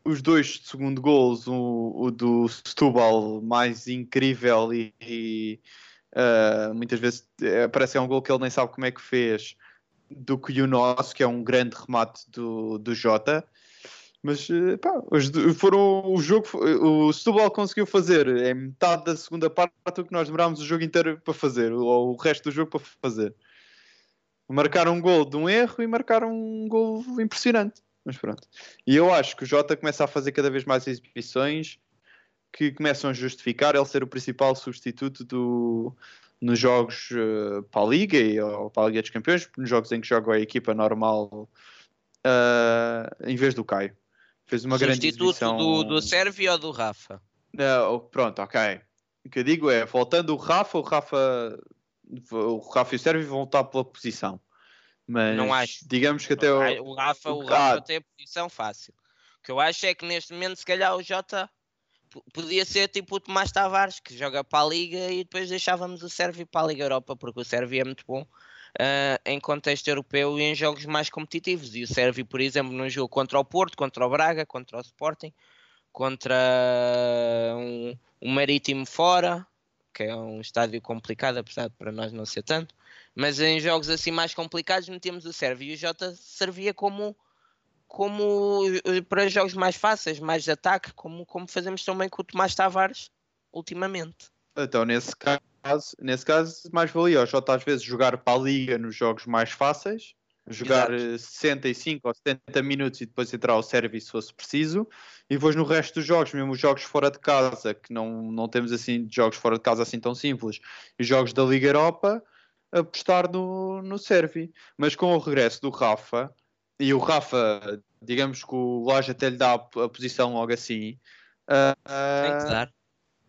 Os dois segundo gols, o, o do Stubal mais incrível e, e uh, muitas vezes é, parece que é um gol que ele nem sabe como é que fez do que o nosso, que é um grande remate do, do Jota. Mas eh, pá, foram o jogo, o Setúbal conseguiu fazer em metade da segunda parte o que nós demorámos o jogo inteiro para fazer, ou o resto do jogo para fazer. Marcaram um gol de um erro e marcaram um gol impressionante. Mas pronto. E eu acho que o Jota começa a fazer cada vez mais exibições que começam a justificar ele ser o principal substituto do, nos jogos uh, para a Liga e, ou para a Liga dos Campeões, nos jogos em que joga a equipa normal uh, em vez do Caio. Fez uma grande exibição. do, do Sérvio ou do Rafa? Não, pronto, ok. O que eu digo é, voltando o Rafa, o Rafa, o Rafa e o Sérvio vão voltar pela posição. Mas não acho. digamos que até o, o Rafa, o, o Rafa tem a posição fácil. O que eu acho é que neste momento, se calhar, o Jota podia ser tipo o Tomás Tavares, que joga para a Liga e depois deixávamos o Sérvio para a Liga Europa, porque o Sérvio é muito bom uh, em contexto europeu e em jogos mais competitivos. E o Sérvio, por exemplo, num jogo contra o Porto, contra o Braga, contra o Sporting, contra um, um Marítimo fora, que é um estádio complicado, apesar de para nós não ser tanto. Mas em jogos assim mais complicados metíamos o Sérvio e o Jota servia como como eh, para jogos mais fáceis, mais de ataque, como, como fazemos também com o Tomás Tavares ultimamente. Então, nesse caso, caso, nesse caso, mais valia o Jota às vezes jogar para a liga nos jogos mais fáceis, jogar Exato. 65 ou 70 minutos e depois entrar ao serviço se fosse preciso, e depois no resto dos jogos, mesmo os jogos fora de casa, que não, não temos assim jogos fora de casa assim tão simples, e jogos da Liga Europa, apostar no, no Servi. Mas com o regresso do Rafa, e o Rafa, digamos que o Loja até lhe dá a, posição logo assim. Tem que dar.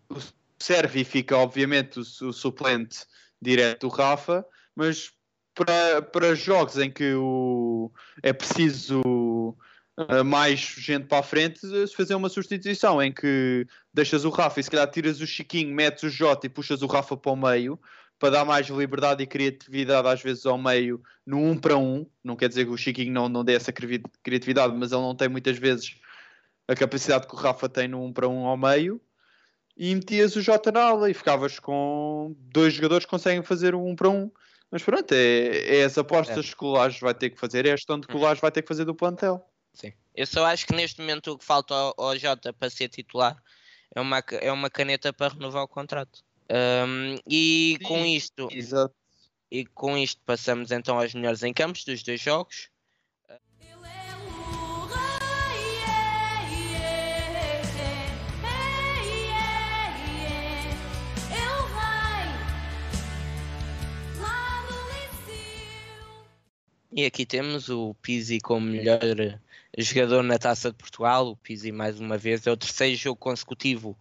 O Servi fica, obviamente, o, o suplente direto do Rafa, mas para, para jogos em que o, é preciso uh, mais gente para a frente, se fazer uma substituição em que deixas o Rafa e se calhar tiras o Chiquinho, metes o Jota e puxas o Rafa para o meio para dar mais liberdade e criatividade às vezes ao meio no um para um. Não quer dizer que o Chiquinho não, não dê essa criatividade, mas ele não tem muitas vezes a capacidade que o Rafa tem no um para um ao meio e metias o Jota na ala e ficavas com dois jogadores que conseguem fazer um para um. Mas pronto, é, é as apostas é. que o Lages vai ter que fazer, é a gestão de que o Lages vai ter que fazer do plantel. Sim. Eu só acho que neste momento o que falta ao, ao Jota para ser titular é uma, é uma caneta para renovar o contrato. Um, e Sim, com isto. Exato. E com isto passamos então aos melhores em campos dos dois jogos. E aqui temos o Pizzi como melhor jogador na Taça de Portugal. O Pizzi, mais uma vez, é o terceiro jogo consecutivo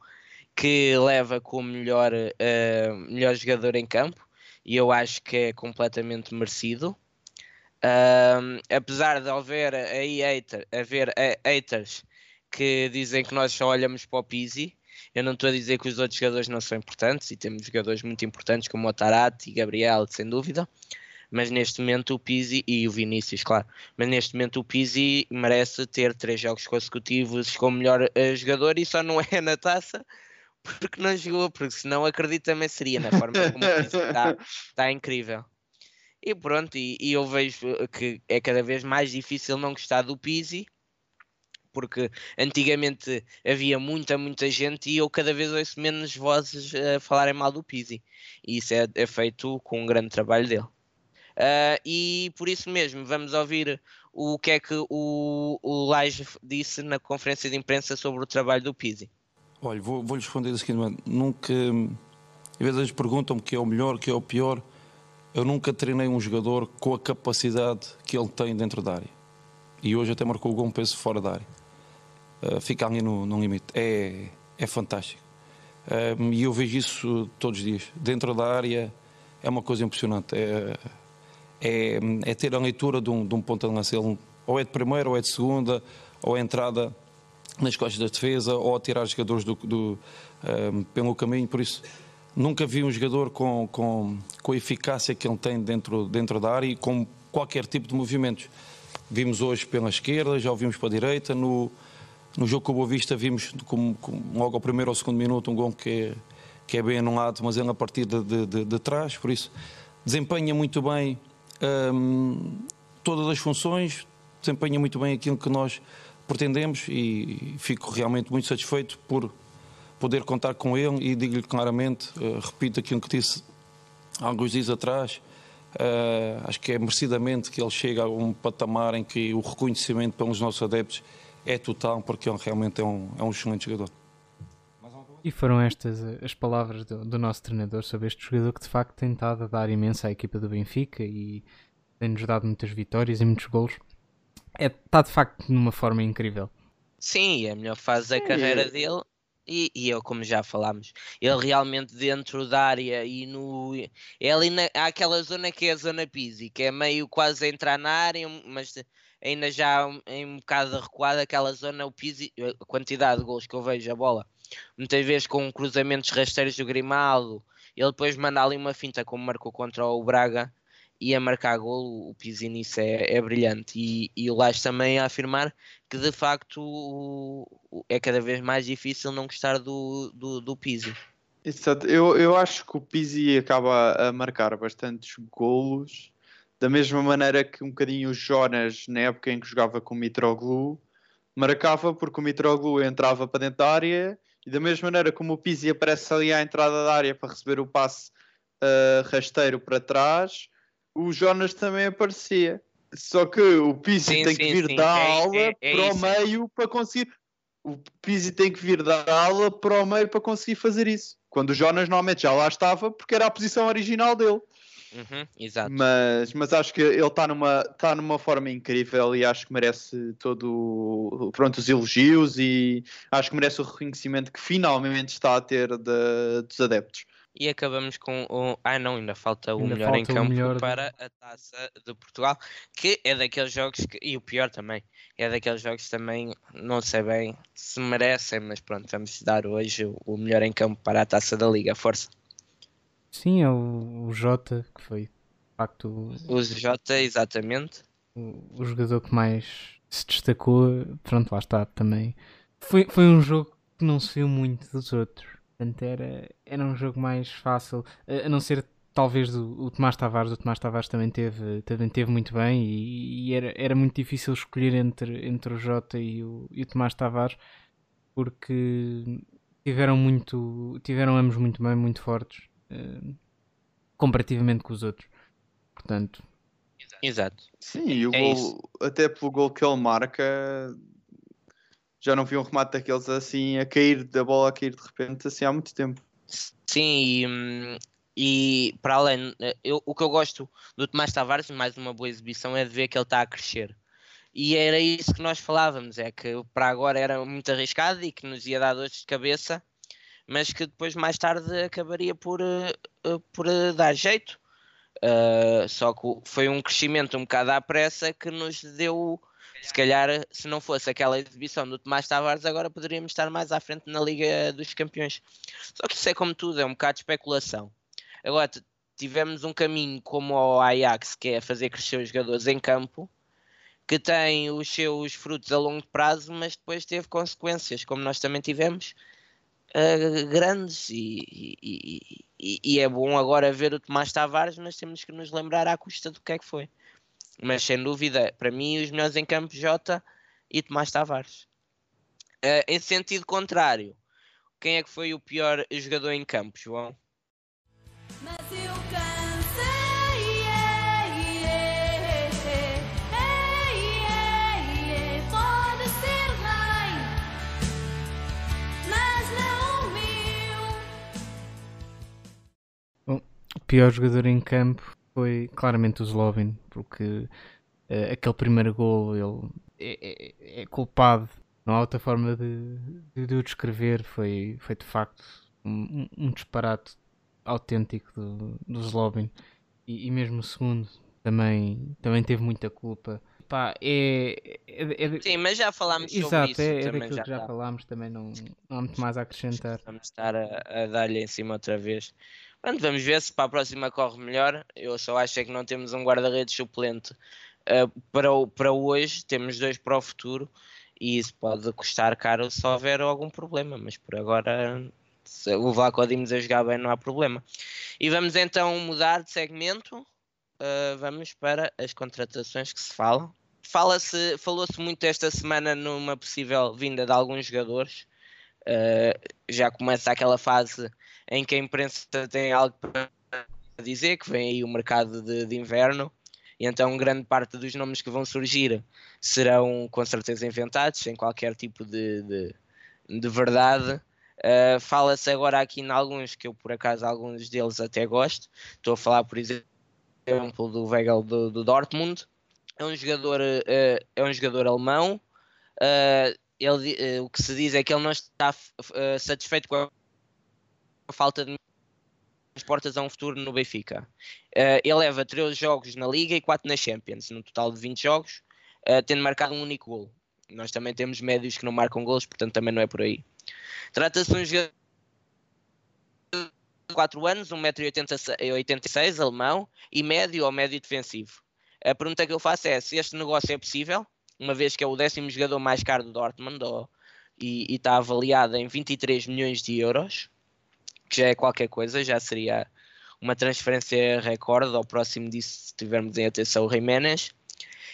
que leva como melhor, uh, melhor jogador em campo. E eu acho que é completamente merecido. Uh, apesar de haver aí hater, haver haters que dizem que nós só olhamos para o Pizzi, eu não estou a dizer que os outros jogadores não são importantes e temos jogadores muito importantes como o Tarati e Gabriel, sem dúvida mas neste momento o Pizzi e o Vinícius, claro, mas neste momento o Pizzi merece ter três jogos consecutivos como melhor uh, jogador e só não é na taça porque não jogou, porque senão acredito também seria na forma como está, está incrível. E pronto, e, e, eu vejo que é cada vez mais difícil não gostar do Pizzi, porque antigamente havia muita, muita gente e eu cada vez ouço menos vozes a falarem mal do Pizzi. E isso é, é feito com um grande trabalho dele. Uh, e por isso mesmo, vamos ouvir o que é que o, o Laje disse na conferência de imprensa sobre o trabalho do Pizzi. Olha, vou, vou lhe responder da seguinte maneira: nunca, às vezes eles perguntam-me que é o melhor, que é o pior. Eu nunca treinei um jogador com a capacidade que ele tem dentro da área. E hoje até marcou o gol um peso fora da área. uh, fica ali no, no limite. É, é fantástico. Uh, e eu vejo isso todos os dias. Dentro da área é uma coisa impressionante. É, é, é ter a leitura de um, de um ponto de lança. Ele, ou é de primeira, ou é de segunda, ou é entrada nas costas da defesa, ou a tirar jogadores do, do um, pelo caminho. Por isso, nunca vi um jogador com, com, com a eficácia que ele tem dentro, dentro da área e com qualquer tipo de movimentos. Vimos hoje pela esquerda, já o vimos para a direita. No, no jogo com o Boa Vista vimos como, como, logo ao primeiro ou segundo minuto um gol que é, que é bem anulado, mas ele a partir de, de, de, de trás, por isso desempenha muito bem hum, todas as funções, desempenha muito bem aquilo que nós pretendemos e fico realmente muito satisfeito por poder contar com ele e digo-lhe claramente, uh, repito aquilo que disse há alguns dias atrás, uh, acho que é merecidamente que ele chega a um patamar em que o reconhecimento pelos nossos adeptos é total, porque ele realmente é um, é um excelente jogador. E foram estas as palavras do, do, nosso treinador sobre este jogador que de facto tem estado a dar imensa à equipa do Benfica e tem-nos dado muitas vitórias e muitos golos. É, está de facto numa forma incrível. Sim, é a melhor fase da carreira dele e, e eu, como já falámos, ele realmente dentro da área e no. É ali na, há aquela zona que é a zona Pisi, que é meio quase a entrar na área, mas ainda já em um bocado recuada aquela zona, o Pizzi, a quantidade de gols que eu vejo a bola, muitas vezes com cruzamentos rasteiros do Grimaldo, ele depois manda ali uma finta como marcou contra o Braga e a marcar golo, o Pizzi nisso é, é brilhante e, e o Lage também a afirmar que de facto é cada vez mais difícil não gostar do, do, do Pizzi. Exato. Eu, eu acho que o Pizzi acaba a marcar bastantes golos da mesma maneira que um bocadinho o Jonas, na época em que jogava com o Mitroglou, marcava porque o Mitroglou entrava para dentro da área e da mesma maneira como o Pizzi aparece ali à entrada da área para receber o passe uh, rasteiro para trás, o Jonas também aparecia. Só que o Pizzi sim, tem sim, que vir sim. dar é, aula é, é para o meio para conseguir. O Pizzi tem que vir dar aula para o meio para conseguir fazer isso. Quando o Jonas normalmente já lá estava porque era a posição original dele. Uhum, exato. Mas, mas acho que ele está numa, tá numa forma incrível e acho que merece todo pronto, os elogios e acho que merece o reconhecimento que finalmente está a ter de, dos adeptos. E acabamos com o. Ah, não, ainda falta o ainda melhor falta em campo melhor para a taça de Portugal, que é daqueles jogos que. E o pior também, é daqueles jogos também, não sei bem se merecem, mas pronto, vamos dar hoje o melhor em campo para a taça da Liga. Força! Sim, é o, o Jota, que foi de facto. O Jota, exatamente. O, o, jogador que mais se destacou. Pronto, lá está também. Foi, foi um jogo que não se viu muito dos outros. Portanto, era, era um jogo mais fácil. A, não ser talvez do, o Tomás Tavares. O Tomás Tavares também teve, também teve muito bem e, e, era, era muito difícil escolher entre, entre o Jota e o, e o Tomás Tavares porque tiveram muito tiveram ambos muito bem, muito fortes uh, comparativamente com os outros. Portanto, exato. Sim, e o é gol, isso. até pelo gol que ele marca, já não vi um remate daqueles assim a cair da bola a cair de repente assim há muito tempo. Sim, e, e para além, eu, o que eu gosto do Tomás Tavares, mais uma boa exibição, é de ver que ele está a crescer. E era isso que nós falávamos, é que para agora era muito arriscado e que nos ia dar dores de cabeça mas que depois mais tarde acabaria por, uh, por uh, dar jeito. Uh, só que foi um crescimento um bocado à pressa que nos deu, se calhar, se não fosse aquela exibição do Tomás Tavares, agora poderíamos estar mais à frente na Liga dos Campeões. Só que isso é como tudo, é um bocado de especulação. Agora, tivemos um caminho como o Ajax, que é fazer crescer os jogadores em campo, que tem os seus frutos a longo prazo, mas depois teve consequências, como nós também tivemos, uh, grandes e, e, e, e, é bom agora ver o Tomás Tavares, mas temos que nos lembrar à custa do que é que foi. Mas sem dúvida, para mim, os melhores em campo, Jota e Tomás Tavares. Uh, em sentido contrário, quem é que foi o pior jogador em campo, João? Mas eu o pior jogador em campo foi claramente o Slovin, porque uh, aquele primeiro gol ele é, é, é, culpado não há outra forma de, de, de o descrever. Foi, foi de facto um, um disparate autêntico do, do Zlobin. E, e mesmo o segundo também, também teve muita culpa. Pá, é, é, é, Sim, mas já falámos sobre Exato, isso. é, é também daquilo já que já tá. falámos, também não, não há muito mais a acrescentar. Vamos estar a, a dar-lhe em cima outra vez. Pronto, vamos ver se para a próxima corre melhor. Eu só acho é que não temos um guarda-redes suplente uh, para, o- para hoje, temos dois para o futuro e isso pode custar caro se houver algum problema, mas por agora se o Vlaco Dimos a jogar bem não há problema. E vamos então mudar de segmento, uh, vamos para as contratações que se falam. Fala-se, falou-se muito esta semana numa possível vinda de alguns jogadores. Uh, já começa aquela fase em que a imprensa tem algo para dizer, que vem aí o mercado de, de inverno, e então grande parte dos nomes que vão surgir serão com certeza inventados, sem qualquer tipo de, de, de verdade. Uh, Fala-se agora aqui em alguns que eu por acaso alguns deles até gosto. Estou a falar, por exemplo, do Weigl do, do Dortmund. É um jogador, uh, é um jogador alemão. Uh, ele, uh, o que se diz é que ele não está uh, satisfeito com a falta de as portas a um futuro no Benfica. Uh, ele leva 13 jogos na Liga e 4 na Champions, no total de 20 jogos, uh, tendo marcado um único gol. Nós também temos médios que não marcam golos, portanto também não é por aí. Trata-se de um jogador de 4 anos, 1,86m, alemão, e médio ou médio defensivo. A pergunta que eu faço é se este negócio é possível, uma vez que é o décimo jogador mais caro do Dortmund, ou- e está avaliado em 23 milhões de euros, que já é qualquer coisa, já seria uma transferência recorde ao próximo disso se tivermos em atenção o Jiménez.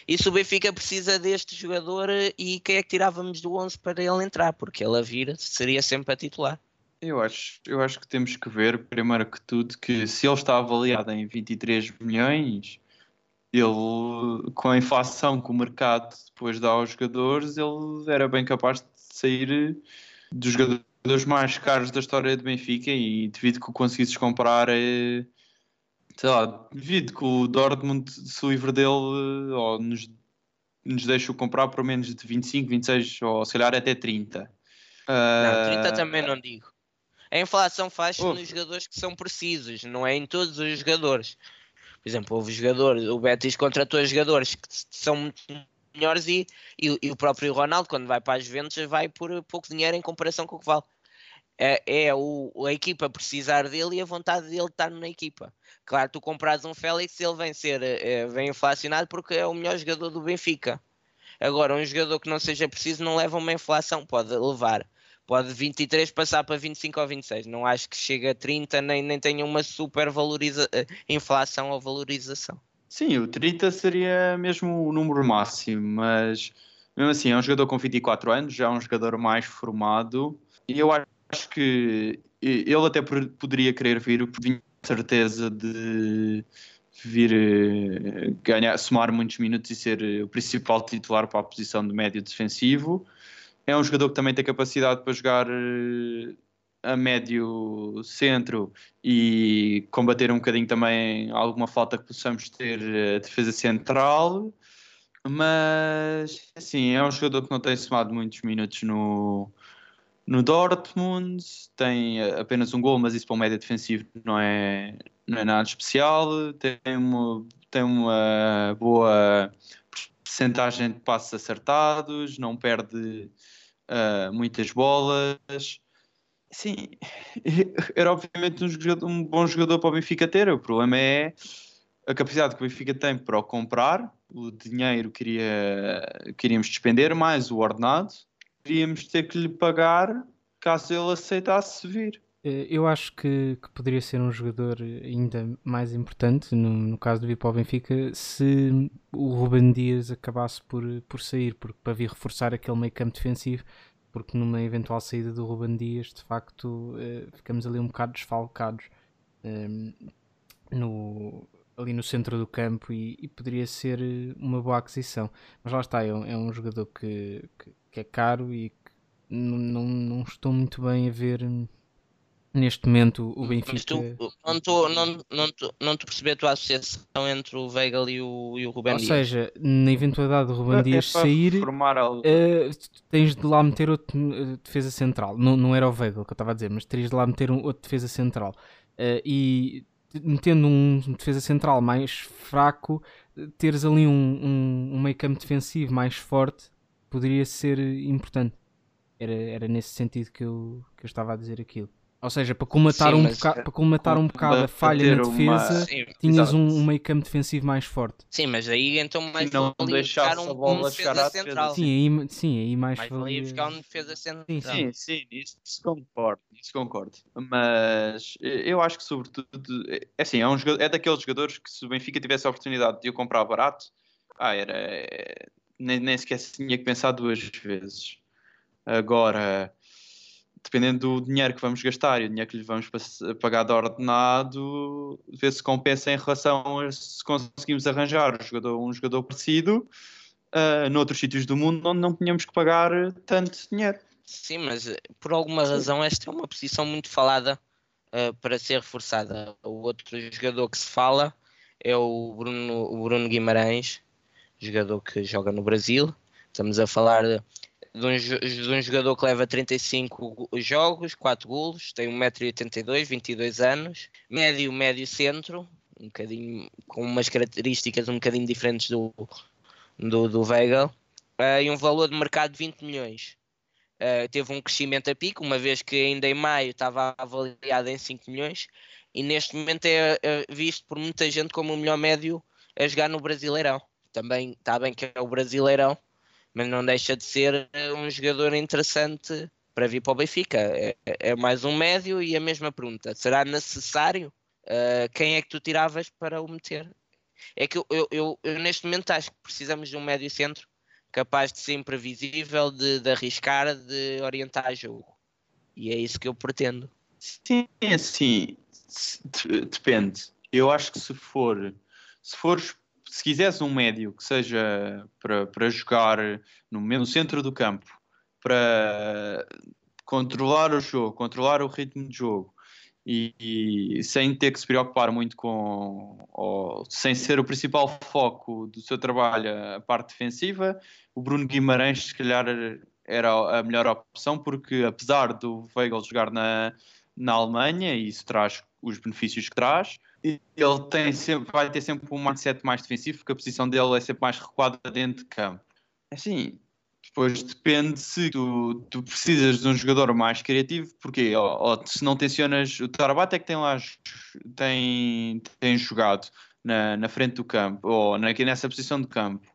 E se o Benfica precisa deste jogador e quem é que tirávamos do 11 para ele entrar? Porque ele a vir seria sempre a titular. Eu acho, eu acho que temos que ver, primeiro que tudo, que se ele está avaliado em 23 milhões, ele, com a inflação que o mercado depois dá aos jogadores, ele era bem capaz de sair dos jogadores mais caros da história do Benfica e devido que o conseguisses comprar, é, sei lá, devido que o Dortmund se livre dele ou nos, nos deixa comprar por menos de 25, 26 ou se calhar até 30. Não, Ah, 30 também não digo. A inflação faz-se Ouve. nos jogadores que são precisos, não é em todos os jogadores. Por exemplo, houve jogadores, o Betis contratou jogadores que são muito melhores e, e, e o próprio Ronaldo, quando vai para as Juventus, vai por pouco dinheiro em comparação com o que vale. É, é o, a equipa precisar dele e a vontade dele estar na equipa. Claro, tu compras um Félix, ele vem ser eh, vem inflacionado porque é o melhor jogador do Benfica. Agora, um jogador que não seja preciso não leva uma inflação, pode levar. Pode de 23 passar para 25 ou 26. Não acho que chegue a 30 nem, nem tenha uma super valoriza eh, inflação ou valorização. Sim, o 30 seria mesmo o número máximo, mas mesmo assim é um jogador com 24 anos, já é um jogador mais formado, e eu acho que ele até poderia querer vir, porque tinha certeza de vir eh, ganhar, somar muitos minutos e ser eh, o principal titular para a posição de médio defensivo. É um jogador que também tem capacidade para jogar eh, a médio centro e combater um bocadinho também alguma falta que possamos ter eh, a defesa central. Mas, assim, é um jogador que não tem somado muitos minutos no, no Dortmund, tem eh, apenas um gol, mas isso para um médio defensivo não é, não é nada especial. Tem uma, tem uma boa percentagem de passos acertados, não perde ah, muitas bolas. Sim, era obviamente um, jogador- um bom jogador para o Benfica ter. O problema é a capacidade que o Benfica tem para o comprar, o dinheiro que iria, que iríamos despender, mais o ordenado, iríamos ter que lhe pagar caso ele aceitasse vir. Eh, Eu acho que, que poderia ser um jogador ainda mais importante, no, no caso do vir para o Benfica, se o Ruben Dias acabasse por, por sair, porque para vir reforçar aquele meio campo defensivo, porque numa eventual saída do Ruben Dias, de facto, eh, ficamos ali um bocado desfalcados ehm, no, ali no centro do campo e, e poderia ser eh, uma boa aquisição. Mas lá está, é um, é um jogador que, que, que é caro e que não, não, não estou muito bem a ver Neste momento o Benfica. Mas tu não estou não, não, não perceber a tua associação entre o Weigl e o, e o Ruben Ou Dias. seja, na eventualidade do Ruben É Dias para sair, eh, tens de lá meter outro eh, defesa central. Não, não era o Weigl que eu estava a dizer, mas terias de lá meter um outro defesa central. Eh, e metendo um defesa central mais fraco, teres ali um, um, um meio campo defensivo mais forte poderia ser importante. Era, era nesse sentido que eu, que eu estava a dizer aquilo. Ou seja, para colmatar, Sim, um, boca- para colmatar um bocado a falha na ter uma- defesa, Sim, tinhas um, um meio campo defensivo mais forte. sim, mas aí então mais não valia buscar a um, um defesa à defesa. central. Sim, aí, sim, aí mais, mais valia- valia buscar um defesa central. Sim, sim. Sim, isso, concordo, isso concordo. Mas eh, eu acho que sobretudo é assim, é, um jogador, é daqueles jogadores que se o Benfica tivesse a oportunidade de o comprar barato, ah, era eh, nem, nem sequer se tinha que pensar duas vezes. Agora, dependendo do dinheiro que vamos gastar e o dinheiro que lhe vamos pagar de ordenado, ver se compensa em relação a se conseguimos arranjar um jogador, um jogador parecido uh, noutros sítios do mundo onde não tínhamos que pagar tanto dinheiro. Sim, mas eh, por alguma razão esta é uma posição muito falada eh, para ser reforçada. O outro jogador que se fala é o Bruno, o Bruno Guimarães, jogador que joga no Brasil. Estamos a falar de um, de um jogador que leva 35 go- jogos, 4 golos, tem 1,82m, 22 anos, médio, médio centro, um bocadinho com umas características um bocadinho diferentes do, do, do Weigl, eh, e um valor de mercado de 20 milhões. Uh, teve um crescimento a pico, uma vez que ainda em maio estava avaliado em 5 milhões e neste momento é, é visto por muita gente como o melhor médio a jogar no Brasileirão. Também está bem que é o Brasileirão, mas não deixa de ser uh, um jogador interessante para vir para o Benfica. É, é mais um médio e a mesma pergunta: será necessário? Uh, quem é que tu tiravas para o meter? É que eu, eu, eu, eu neste momento acho que precisamos de um médio centro capaz de ser imprevisível, de, de arriscar, de orientar jogo. E é isso que eu pretendo. Sim, assim, se- de- depende. Eu acho que se for, se fores, se quiseres um médio que seja para, para jogar no, no centro do campo, para controlar o jogo, controlar o ritmo de jogo e, e sem ter que se preocupar muito com, ou sem ser o principal foco do seu trabalho a parte defensiva, o Bruno Guimarães se calhar era a melhor opção porque apesar do Weigl jogar na, na Alemanha e isso traz os benefícios que traz, ele tem sempre, vai ter sempre um mindset mais defensivo porque a posição dele é sempre mais recuada dentro de campo. Assim, depois depende se tu, tu precisas de um jogador mais criativo, porque ou, ou se não tensionas, o Tarabat é que tem lá tem, tem jogado na, na frente do campo, ou na, nessa posição de campo.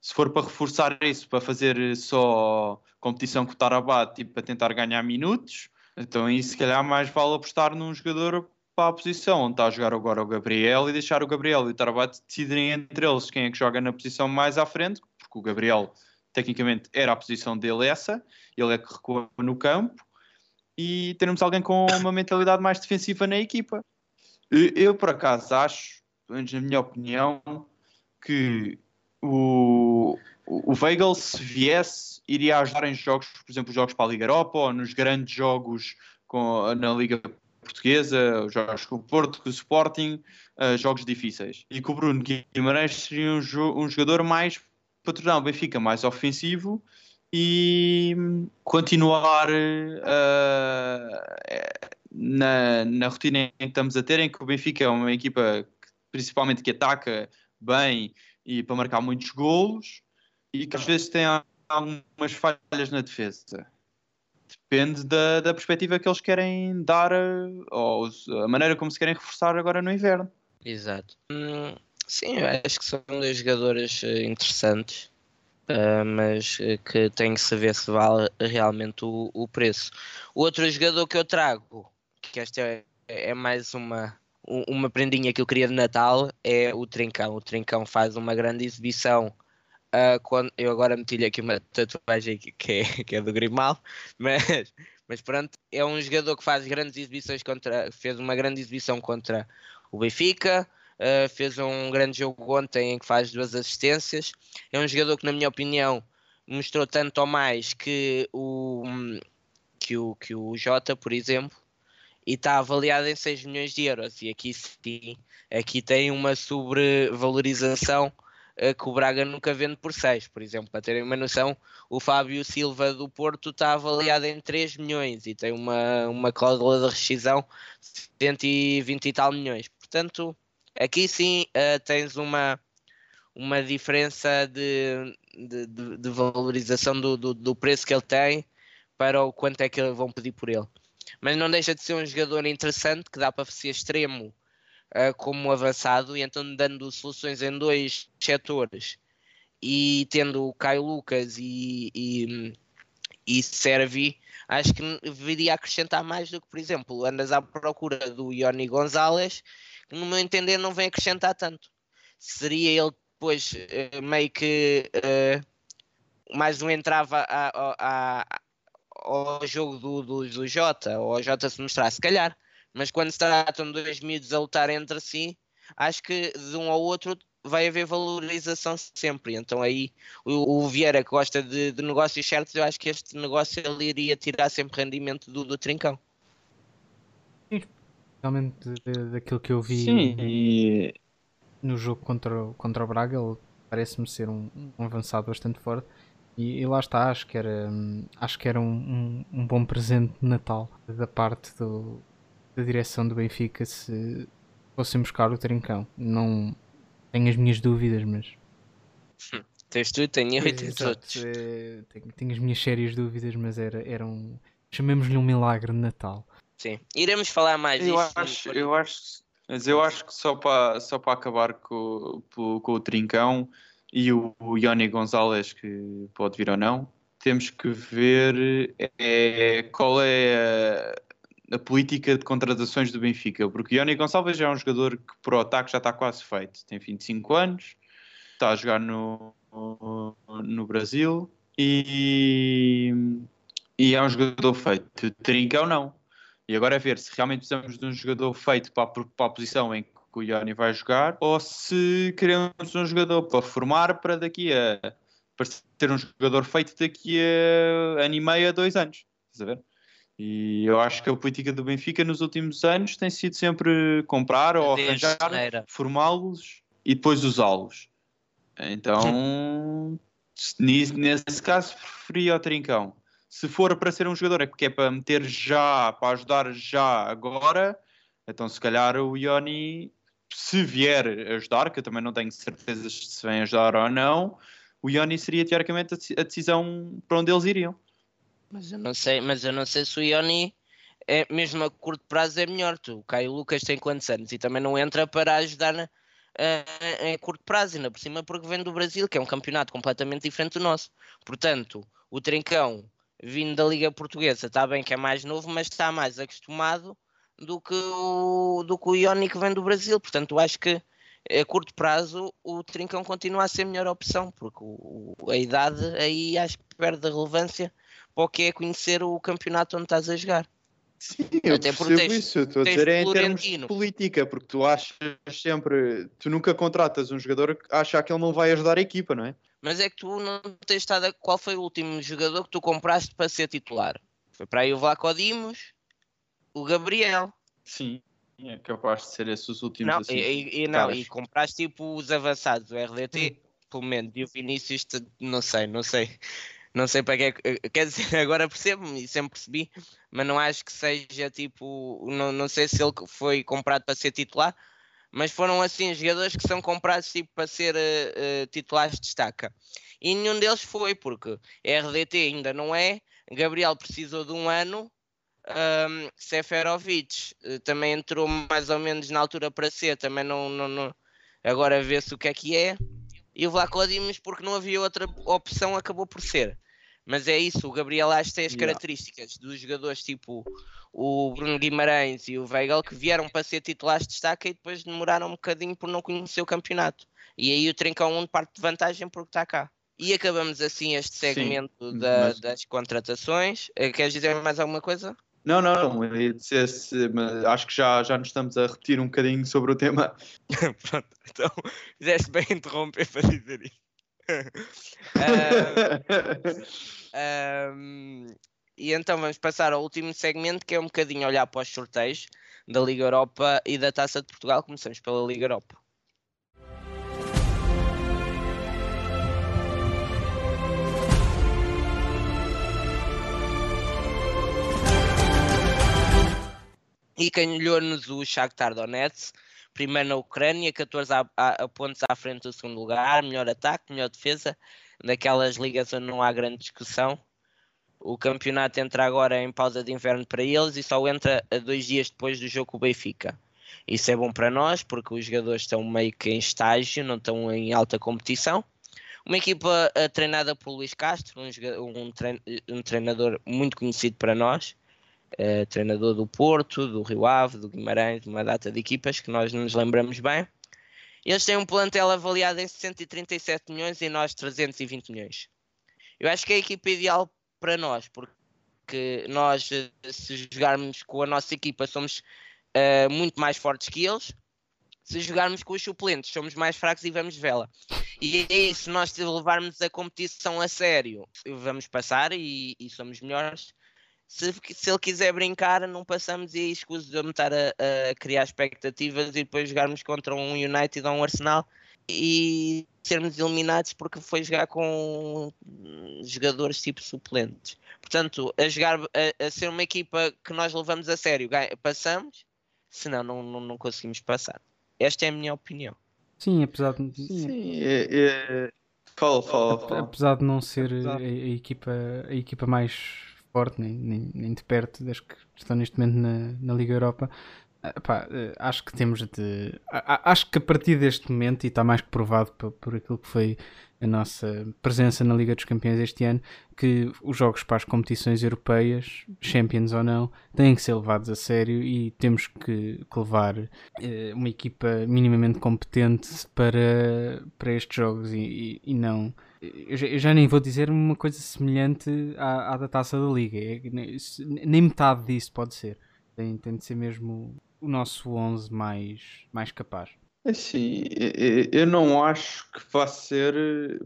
Se for para reforçar isso, para fazer só competição com o Tarabat e para tentar ganhar minutos, então aí se calhar mais vale apostar num jogador para a posição onde está a jogar agora o Gabriel e deixar o Gabriel. E o Tarabat decidirem entre eles quem é que joga na posição mais à frente, porque o Gabriel tecnicamente era a posição dele essa, ele é que recua no campo. E teremos alguém com uma mentalidade mais defensiva na equipa. Eu, por acaso, acho, pelo menos na minha opinião, que o, o Weigl, se viesse, iria ajudar em jogos, por exemplo, jogos para a Liga Europa ou nos grandes jogos com, na Liga Portuguesa, os jogos com o Porto, com o Sporting, uh, jogos difíceis. E que o Bruno Guimarães seria um, jo um jogador mais para tornar o Benfica mais ofensivo e continuar uh, na, na rotina em que estamos a ter, em que o Benfica é uma equipa que, principalmente que ataca bem e para marcar muitos golos e que às vezes tem algumas falhas na defesa. Depende da, da perspectiva que eles querem dar ou a maneira como se querem reforçar agora no inverno. Exato. Hum, sim, acho que são dois jogadores uh, interessantes, uh, mas que tem que saber se vale realmente o, o, preço. O outro jogador que eu trago, que esta é, é mais uma, uma prendinha que eu queria de Natal, é o Trincão. O Trincão faz uma grande exibição. Quando, eu agora meti-lhe aqui uma tatuagem que, é, que é do Grimal, mas, mas pronto, é um jogador que faz grandes exibições contra, fez uma grande exibição contra o Benfica, uh, fez um grande jogo ontem em que faz duas assistências. É um jogador que, na minha opinião, mostrou tanto ou mais que o, que o, que o Jota, por exemplo, e está avaliado em 6 milhões de euros. E aqui sim, aqui tem uma sobrevalorização uh, que o Braga nunca vende por 6. Por exemplo, para terem uma noção, o Fábio Silva do Porto está avaliado em 3 milhões e tem uma, uma cláusula de rescisão de 120 e tal milhões. Portanto, aqui sim uh, tens uma, uma diferença de, de, de, de valorização do, do, do preço que ele tem para o quanto é que vão pedir por ele mas não deixa de ser um jogador interessante que dá para ser extremo uh, como avançado e então dando soluções em dois setores e tendo o Caio Lucas e, e, e Servi, acho que viria a acrescentar mais do que, por exemplo, andas à procura do Ioni Gonzalez, que no meu entender não vem acrescentar tanto. Seria ele depois uh, meio que uh, mais um entrava a, a, a, ao jogo do, do, do Jota, ou ao Jota se mostrar, se calhar. Mas quando se tratam de dois miúdos a lutar entre si, acho que de um ao outro vai haver valorização sempre. Então aí o, o Vieira que gosta de, de, negócios certos, eu acho que este negócio ele iria tirar sempre rendimento do, do Trincão. Realmente daquilo que eu vi Sim, e... no jogo contra, contra o Braga, ele parece-me ser um, um avançado bastante forte e, e, lá está, acho que era, acho que era um, um, um bom presente de Natal da parte do, da direção do Benfica se fossem buscar o Trincão. Não tenho as minhas dúvidas, mas. Tens tu, tenho eu e tens todos. É, tenho, tenho, as minhas sérias dúvidas, mas era, era um. Chamemos-lhe um milagre de Natal. Sim, iremos falar mais eu disso. Acho, eu acho, mas eu acho que só para, só para acabar com, com, com o Trincão e o, o Ioni Gonzalez, que pode vir ou não, temos que ver é, qual é a, a, política de contratações do Benfica, porque Ioni Gonçalves é um jogador que o ataque já está quase feito, tem 25 anos, está a jogar no, no, Brasil e, e é um jogador feito. Trincão não. E agora é ver se realmente precisamos de um jogador feito para a, para a posição em que o Ioni vai jogar, ou se queremos um jogador para formar para daqui a para ter um jogador feito daqui a ano e meio a dois anos. Estás a ver? E eu acho que a política do Benfica nos últimos anos tem sido sempre comprar ou arranjar, formá-los e depois usá-los. Então, nesse caso, preferia o Trincão. Se for para ser um jogador é porque é para meter já, para ajudar já agora, então se calhar o Ioni se vier ajudar, que eu também não tenho certeza se vem ajudar ou não, o Ioni seria teoricamente a decisão para onde eles iriam. Mas eu não sei, mas eu não sei se o Ioni é, mesmo a curto prazo é melhor. Tu, o Caio Lucas tem quantos anos e também não entra para ajudar na, a, a, curto prazo, ainda por cima porque vem do Brasil, que é um campeonato completamente diferente do nosso. Portanto, o Trincão vindo da Liga Portuguesa está bem que é mais novo, mas está mais acostumado do que o, do que o Ioni que vem do Brasil. Portanto, acho que a curto prazo o Trincão continua a ser a melhor opção, porque o, a idade aí acho que perde a relevância para o que é conhecer o campeonato onde estás a jogar. Sim, eu Até percebo tens, isso. Eu estou a dizer é em termos de política, porque tu achas sempre, tu nunca contratas um jogador que acha que ele não vai ajudar a equipa, não é? Mas é que tu não tens estado. A... Qual foi o último jogador que tu compraste para ser titular? Foi para aí o Vlaco Dimos, o Gabriel. Sim, é capaz de ser esses os últimos. Não, assim, e, e não, e compraste tipo os avançados, o RDT, hum. pelo menos, e o Vinícius, não sei, não sei. Não sei para que é que. Quer dizer, agora percebo-me e sempre percebi, mas não acho que seja tipo. Não, não sei se ele foi comprado para ser titular, mas foram assim jogadores que são comprados tipo para ser uh, uh, titulares de destaca. E nenhum deles foi, porque RDT ainda não é, Gabriel precisou de um ano um, Seferovic uh, também entrou mais ou menos na altura para ser, também não, não, não... agora vê-se o que é que é. E o Vlaco porque não havia outra opção, acabou por ser. Mas é isso, o Gabriel acho tem as yeah. características dos jogadores tipo o Bruno Guimarães e o Weigl que vieram para ser titulares de destaque e depois demoraram um bocadinho por não conhecer o campeonato. E aí o Trincão 1 parte de vantagem porque está cá. E acabamos assim este segmento Sim, da, mas... das contratações. Eh, queres dizer mais alguma coisa? Não, não, não. Eu mas acho que já, já nos estamos a repetir um bocadinho sobre o tema. Pronto, então fizeste bem interromper para dizer isso. um, um, E então vamos passar ao último segmento, que é um bocadinho olhar para os sorteios da Liga Europa e da Taça de Portugal. Começamos pela Liga Europa. E ganhou-nos o Shakhtar Donetsk, primeiro na Ucrânia, 14 a, a, pontos à frente do segundo lugar, melhor ataque, melhor defesa, daquelas ligas onde não há grande discussão. O campeonato entra agora em pausa de inverno para eles e só entra dois dias depois do jogo com o Benfica. Isso é bom para nós porque os jogadores estão meio que em estágio, não estão em alta competição. Uma equipa uh, treinada por Luís Castro, um, trein, um treinador muito conhecido para nós, uh, treinador do Porto, do Rio Ave, do Guimarães, de uma data de equipas que nós nos lembramos bem. Eles têm um plantel avaliado em 137 milhões e nós 320 milhões. Eu acho que é a equipa ideal para nós, porque nós, eh, se jogarmos com a nossa equipa, somos uh, muito mais fortes que eles. Se jogarmos com os suplentes, somos mais fracos e vamos vela. E é isso, nós levarmos a competição a sério, vamos passar e, e somos melhores se, se ele quiser brincar, não passamos e aí escuso de estar a, a, criar expectativas e depois jogarmos contra um United ou um Arsenal e sermos eliminados porque foi jogar com jogadores tipo suplentes. Portanto, a jogar a, a ser uma equipa que nós levamos a sério, passamos, senão não, não, não conseguimos passar. Esta é a minha opinião. Sim, apesar de. Sim, é, é... Fala, fala, fala. Apesar de não ser a, a, equipa, a equipa mais forte, nem, nem, nem de perto das que estão neste momento na, na Liga Europa. Epá, eh, acho que temos de. Acho que a partir deste momento, e está mais que provado por, por aquilo que foi a nossa presença na Liga dos Campeões este ano, que os jogos para as competições europeias, Champions ou não, têm que ser levados a sério e temos que, que levar uh, uma equipa minimamente competente para, para estes jogos e, e, e não eu já, eu já, nem vou dizer uma coisa semelhante à, à da taça da liga. É, nem metade disso pode ser. Tem, tem de ser mesmo o nosso 11 mais, mais capaz. É sim, eu não acho que vá ser,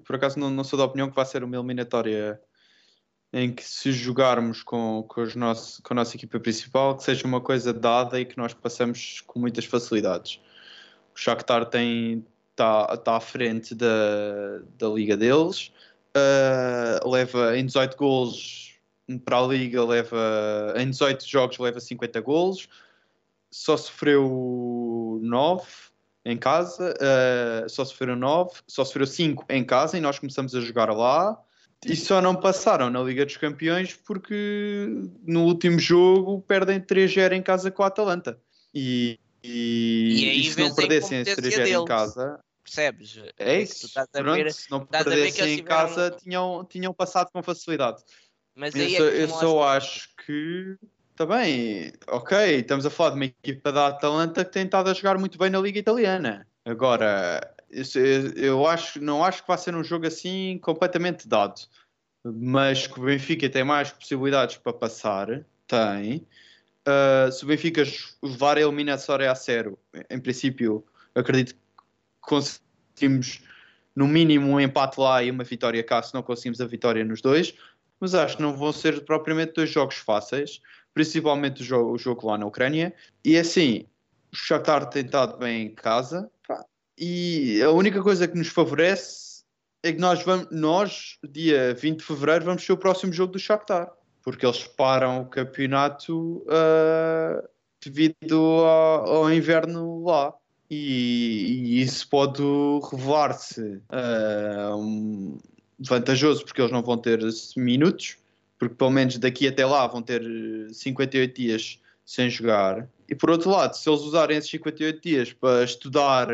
por acaso não, não sou da opinião que vá ser uma eliminatória em que se jogarmos com, com, os nosso, com a nossa equipa principal, que seja uma coisa dada e que nós passamos com muitas facilidades. O Shakhtar tem, está tá à frente da, da liga deles. Uh, leva em 18 golos para a liga, leva em 18 jogos leva 50 golos. Só sofreu 9 em casa, uh, só sofreu 9, só sofreu 5 em casa e nós começamos a jogar lá. E só não passaram na Liga dos Campeões porque no último jogo perdem 3-0 em casa com a Atalanta. E, e, e, se não perdessem esse 3-0 em casa, percebes? É isso. Tu pronto, ver, se não perdessem em casa, tinham, tinham passado com facilidade. Mas eu, só, é eu só acho que também, ok, estamos a falar de uma equipa da Atalanta que tem estado a jogar muito bem na Liga Italiana. Agora, eu, eu acho, não acho que vai ser um jogo assim completamente dado, mas que o Benfica tem mais possibilidades para passar, tem. Uh, se o Benfica levar a eliminatória a sério, em princípio, acredito que conseguimos no mínimo um empate lá e uma vitória cá, se não conseguimos a vitória nos dois. Mas acho que não vão ser propriamente dois jogos fáceis, principalmente o jogo, o jogo lá na Ucrânia. E assim, o Shakhtar tem estado bem em casa e a única coisa que nos favorece é que nós, vamos, nós, dia 20 de fevereiro, vamos ser o próximo jogo do Shakhtar, porque eles param o campeonato uh, devido ao, ao inverno lá e, e isso pode revelar-se uh, um, vantajoso porque eles não vão ter minutos, porque pelo menos daqui até lá vão ter 58 dias sem jogar. E por outro lado, se eles usarem esses 58 dias para estudar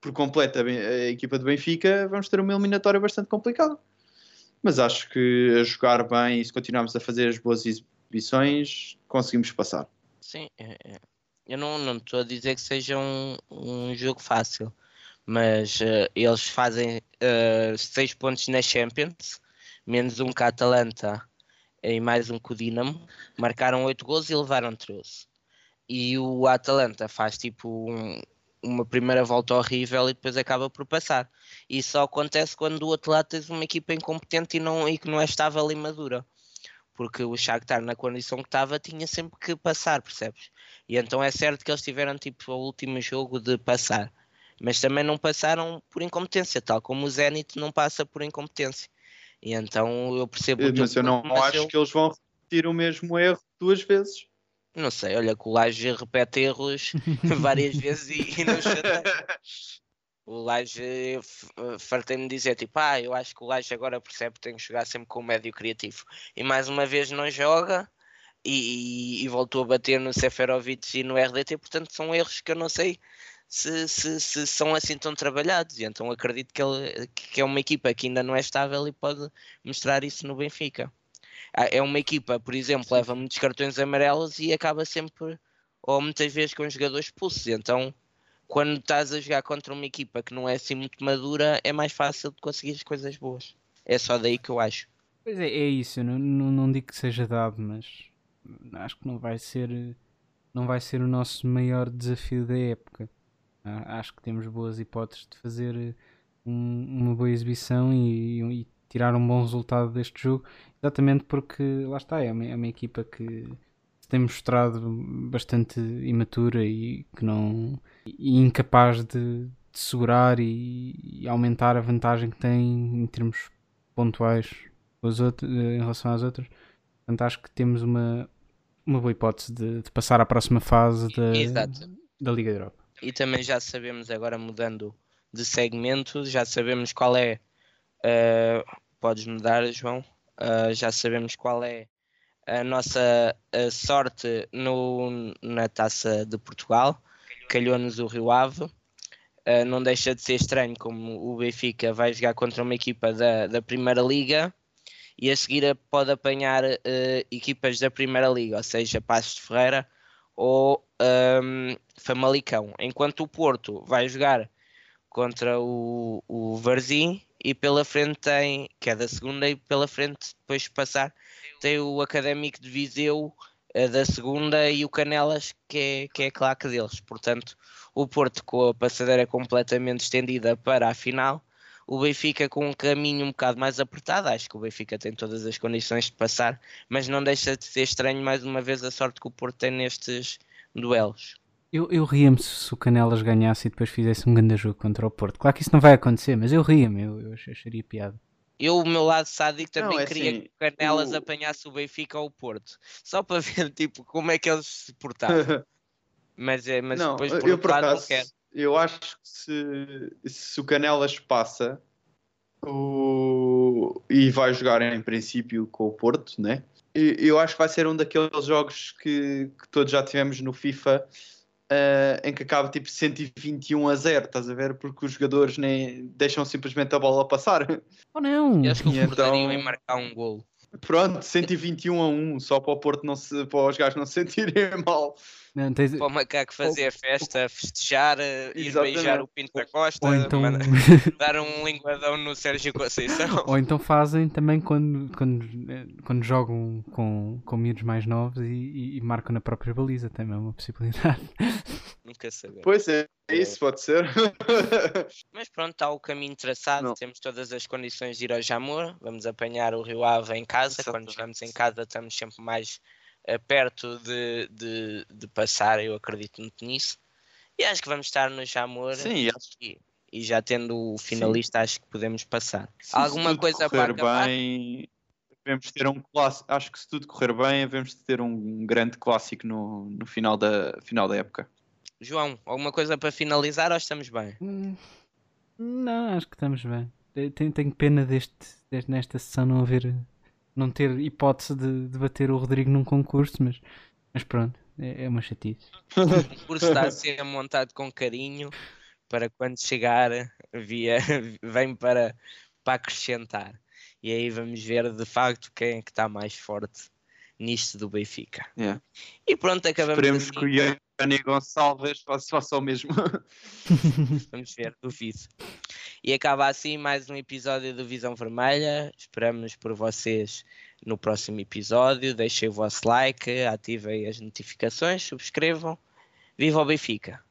por completo a, a equipa do Benfica, vamos ter uma eliminatória bastante complicada. Mas acho que a jogar bem e se continuarmos a fazer as boas exibições, conseguimos passar. Sim, é, é. Eu não estou a dizer que seja um, um jogo fácil, mas uh, eles fazem uh, seis pontos na Champions, menos um com a Atalanta e mais um com o Dinamo. Marcaram oito gols e levaram 13. E o Atalanta faz tipo um, uma primeira volta horrível e depois acaba por passar. Isso só acontece quando do outro lado tens uma equipa incompetente e, não, e que não é estável e madura porque o Shakhtar na condição que estava tinha sempre que passar, percebes? E então é certo que eles tiveram tipo o último jogo de passar, mas também não passaram por incompetência, tal como o Zenit não passa por incompetência. E então eu percebo. Eh, mas eu não mas acho eu- que eles vão repetir o mesmo erro duas vezes. Não sei, olha que o Laje repete erros várias vezes e, e não chateia. O Laje f- fartei-me dizer tipo, ah, eu acho que o Laje agora percebe que tem que jogar sempre com o médio criativo. E mais uma vez não joga e, e voltou a bater no Seferovic e no RDT, portanto são erros que eu não sei se, se, se são assim tão trabalhados. E então acredito que, ele, que é uma equipa que ainda não é estável e pode mostrar isso no Benfica. Ah, É uma equipa, por exemplo, leva muitos cartões amarelos e acaba sempre, ou muitas vezes, com jogadores expulsos. Então, quando estás a jogar contra uma equipa que não é assim muito madura, é mais fácil de conseguir as coisas boas. É só daí que eu acho. Pois é, é isso, não, não, não digo que seja dado, mas acho que não vai ser não vai ser o nosso maior desafio da época. Ah, Acho que temos boas hipóteses de fazer um- uma boa exibição e, e tirar um bom resultado deste jogo, exatamente porque lá está, é uma, é uma equipa que se tem mostrado bastante imatura e que não e incapaz de, de segurar e, e aumentar a vantagem que tem em termos pontuais as outras, em relação às outras. Portanto, acho que temos uma, uma boa hipótese de, de passar à próxima fase da, Exato. da Liga Europa. E também já sabemos, agora mudando de segmento, já sabemos qual é. eh, podes mudar, João. Eh, já sabemos qual é a nossa eh, sorte no, na taça de Portugal. Calhou-nos o Rio Ave. Eh, não deixa de ser estranho como o Benfica vai jogar contra uma equipa da, da Primeira Liga e a seguir a- pode apanhar eh, equipas da Primeira Liga, ou seja, Passos de Ferreira ou ahm, Famalicão. Enquanto o Porto vai jogar contra o, o Varzim e pela frente tem, que é da segunda, e pela frente depois de passar tem o Académico de Viseu eh, da segunda e o Canelas que é, que é claque deles. Portanto, o Porto com a passadeira completamente estendida para a final, o Benfica com um caminho um bocado mais apertado. Acho que o Benfica tem todas as condições de passar, mas não deixa de ser estranho mais uma vez a sorte que o Porto tem nestes duelos. Eu, eu ria-me se o Canelas ganhasse e depois fizesse um grande jogo contra o Porto. Claro que isso não vai acontecer, mas eu ria-me, eu, eu ach- acharia piada. Eu, o meu lado sádico, também Não, é queria assim, que o Canelas o- apanhasse o Benfica ou o Porto, só para ver tipo, como é que eles se portavam. Mas, é, mas não, depois por eu por acaso, eu acho que se, se o Canelas passa o, e vai jogar em princípio com o Porto, né? Eu acho que vai ser um daqueles jogos que, que todos já tivemos no FIFA eh, em que acaba tipo 121 a 0, estás a ver? Porque os jogadores nem deixam simplesmente a bola passar. Ou não? Eu acho que E o então- em marcar um golo. Pronto, 121 a 1, só para o Porto não se, para os gajos não se sentirem mal. Não, tens- Para o macaco fazer a festa, festejar, eh, ir Exatamente. beijar o Pinto da Costa, Ou então, dar um linguadão no Sérgio Conceição. ou então fazem também quando, quando, quando jogam com, com miúdos mais novos e, e- e marcam na própria baliza, também é uma possibilidade. Nunca sabemos. Pois é, é isso pode ser. Mas pronto, está o caminho traçado, Não. temos todas as condições de ir ao Jamor, vamos apanhar o Rio Ave em casa, quando Exatamente. estamos em casa estamos sempre mais perto de, de, de passar, eu acredito muito nisso. E acho que vamos estar no Jamor Sim, acho e, e já tendo o finalista acho que podemos passar. Se Alguma tudo coisa correr para acabar? bem, devemos ter um clássico. Acho que se tudo correr bem, devemos ter um grande clássico no, no final, da, final da época. João, alguma coisa para finalizar ou estamos bem? Hum, Não, acho que estamos bem. Tenho, tenho pena deste, deste- nesta sessão não haver, não ter hipótese de, de bater o Rodrigo num concurso, mas, mas pronto, é, é uma chatice. O curso está a ser montado com carinho para quando chegar via, vem para, para acrescentar. E aí vamos ver de facto quem é que está mais forte nisto do Benfica. Yeah. E pronto, acabamos Esperemos assim. que o Yanni Gonçalves faça, faça o mesmo. Vamos ver, duvido. E acaba assim mais um episódio do Visão Vermelha. Esperamos por vocês no próximo episódio. Deixem o vosso like, ativem as notificações, subscrevam. Viva o Benfica!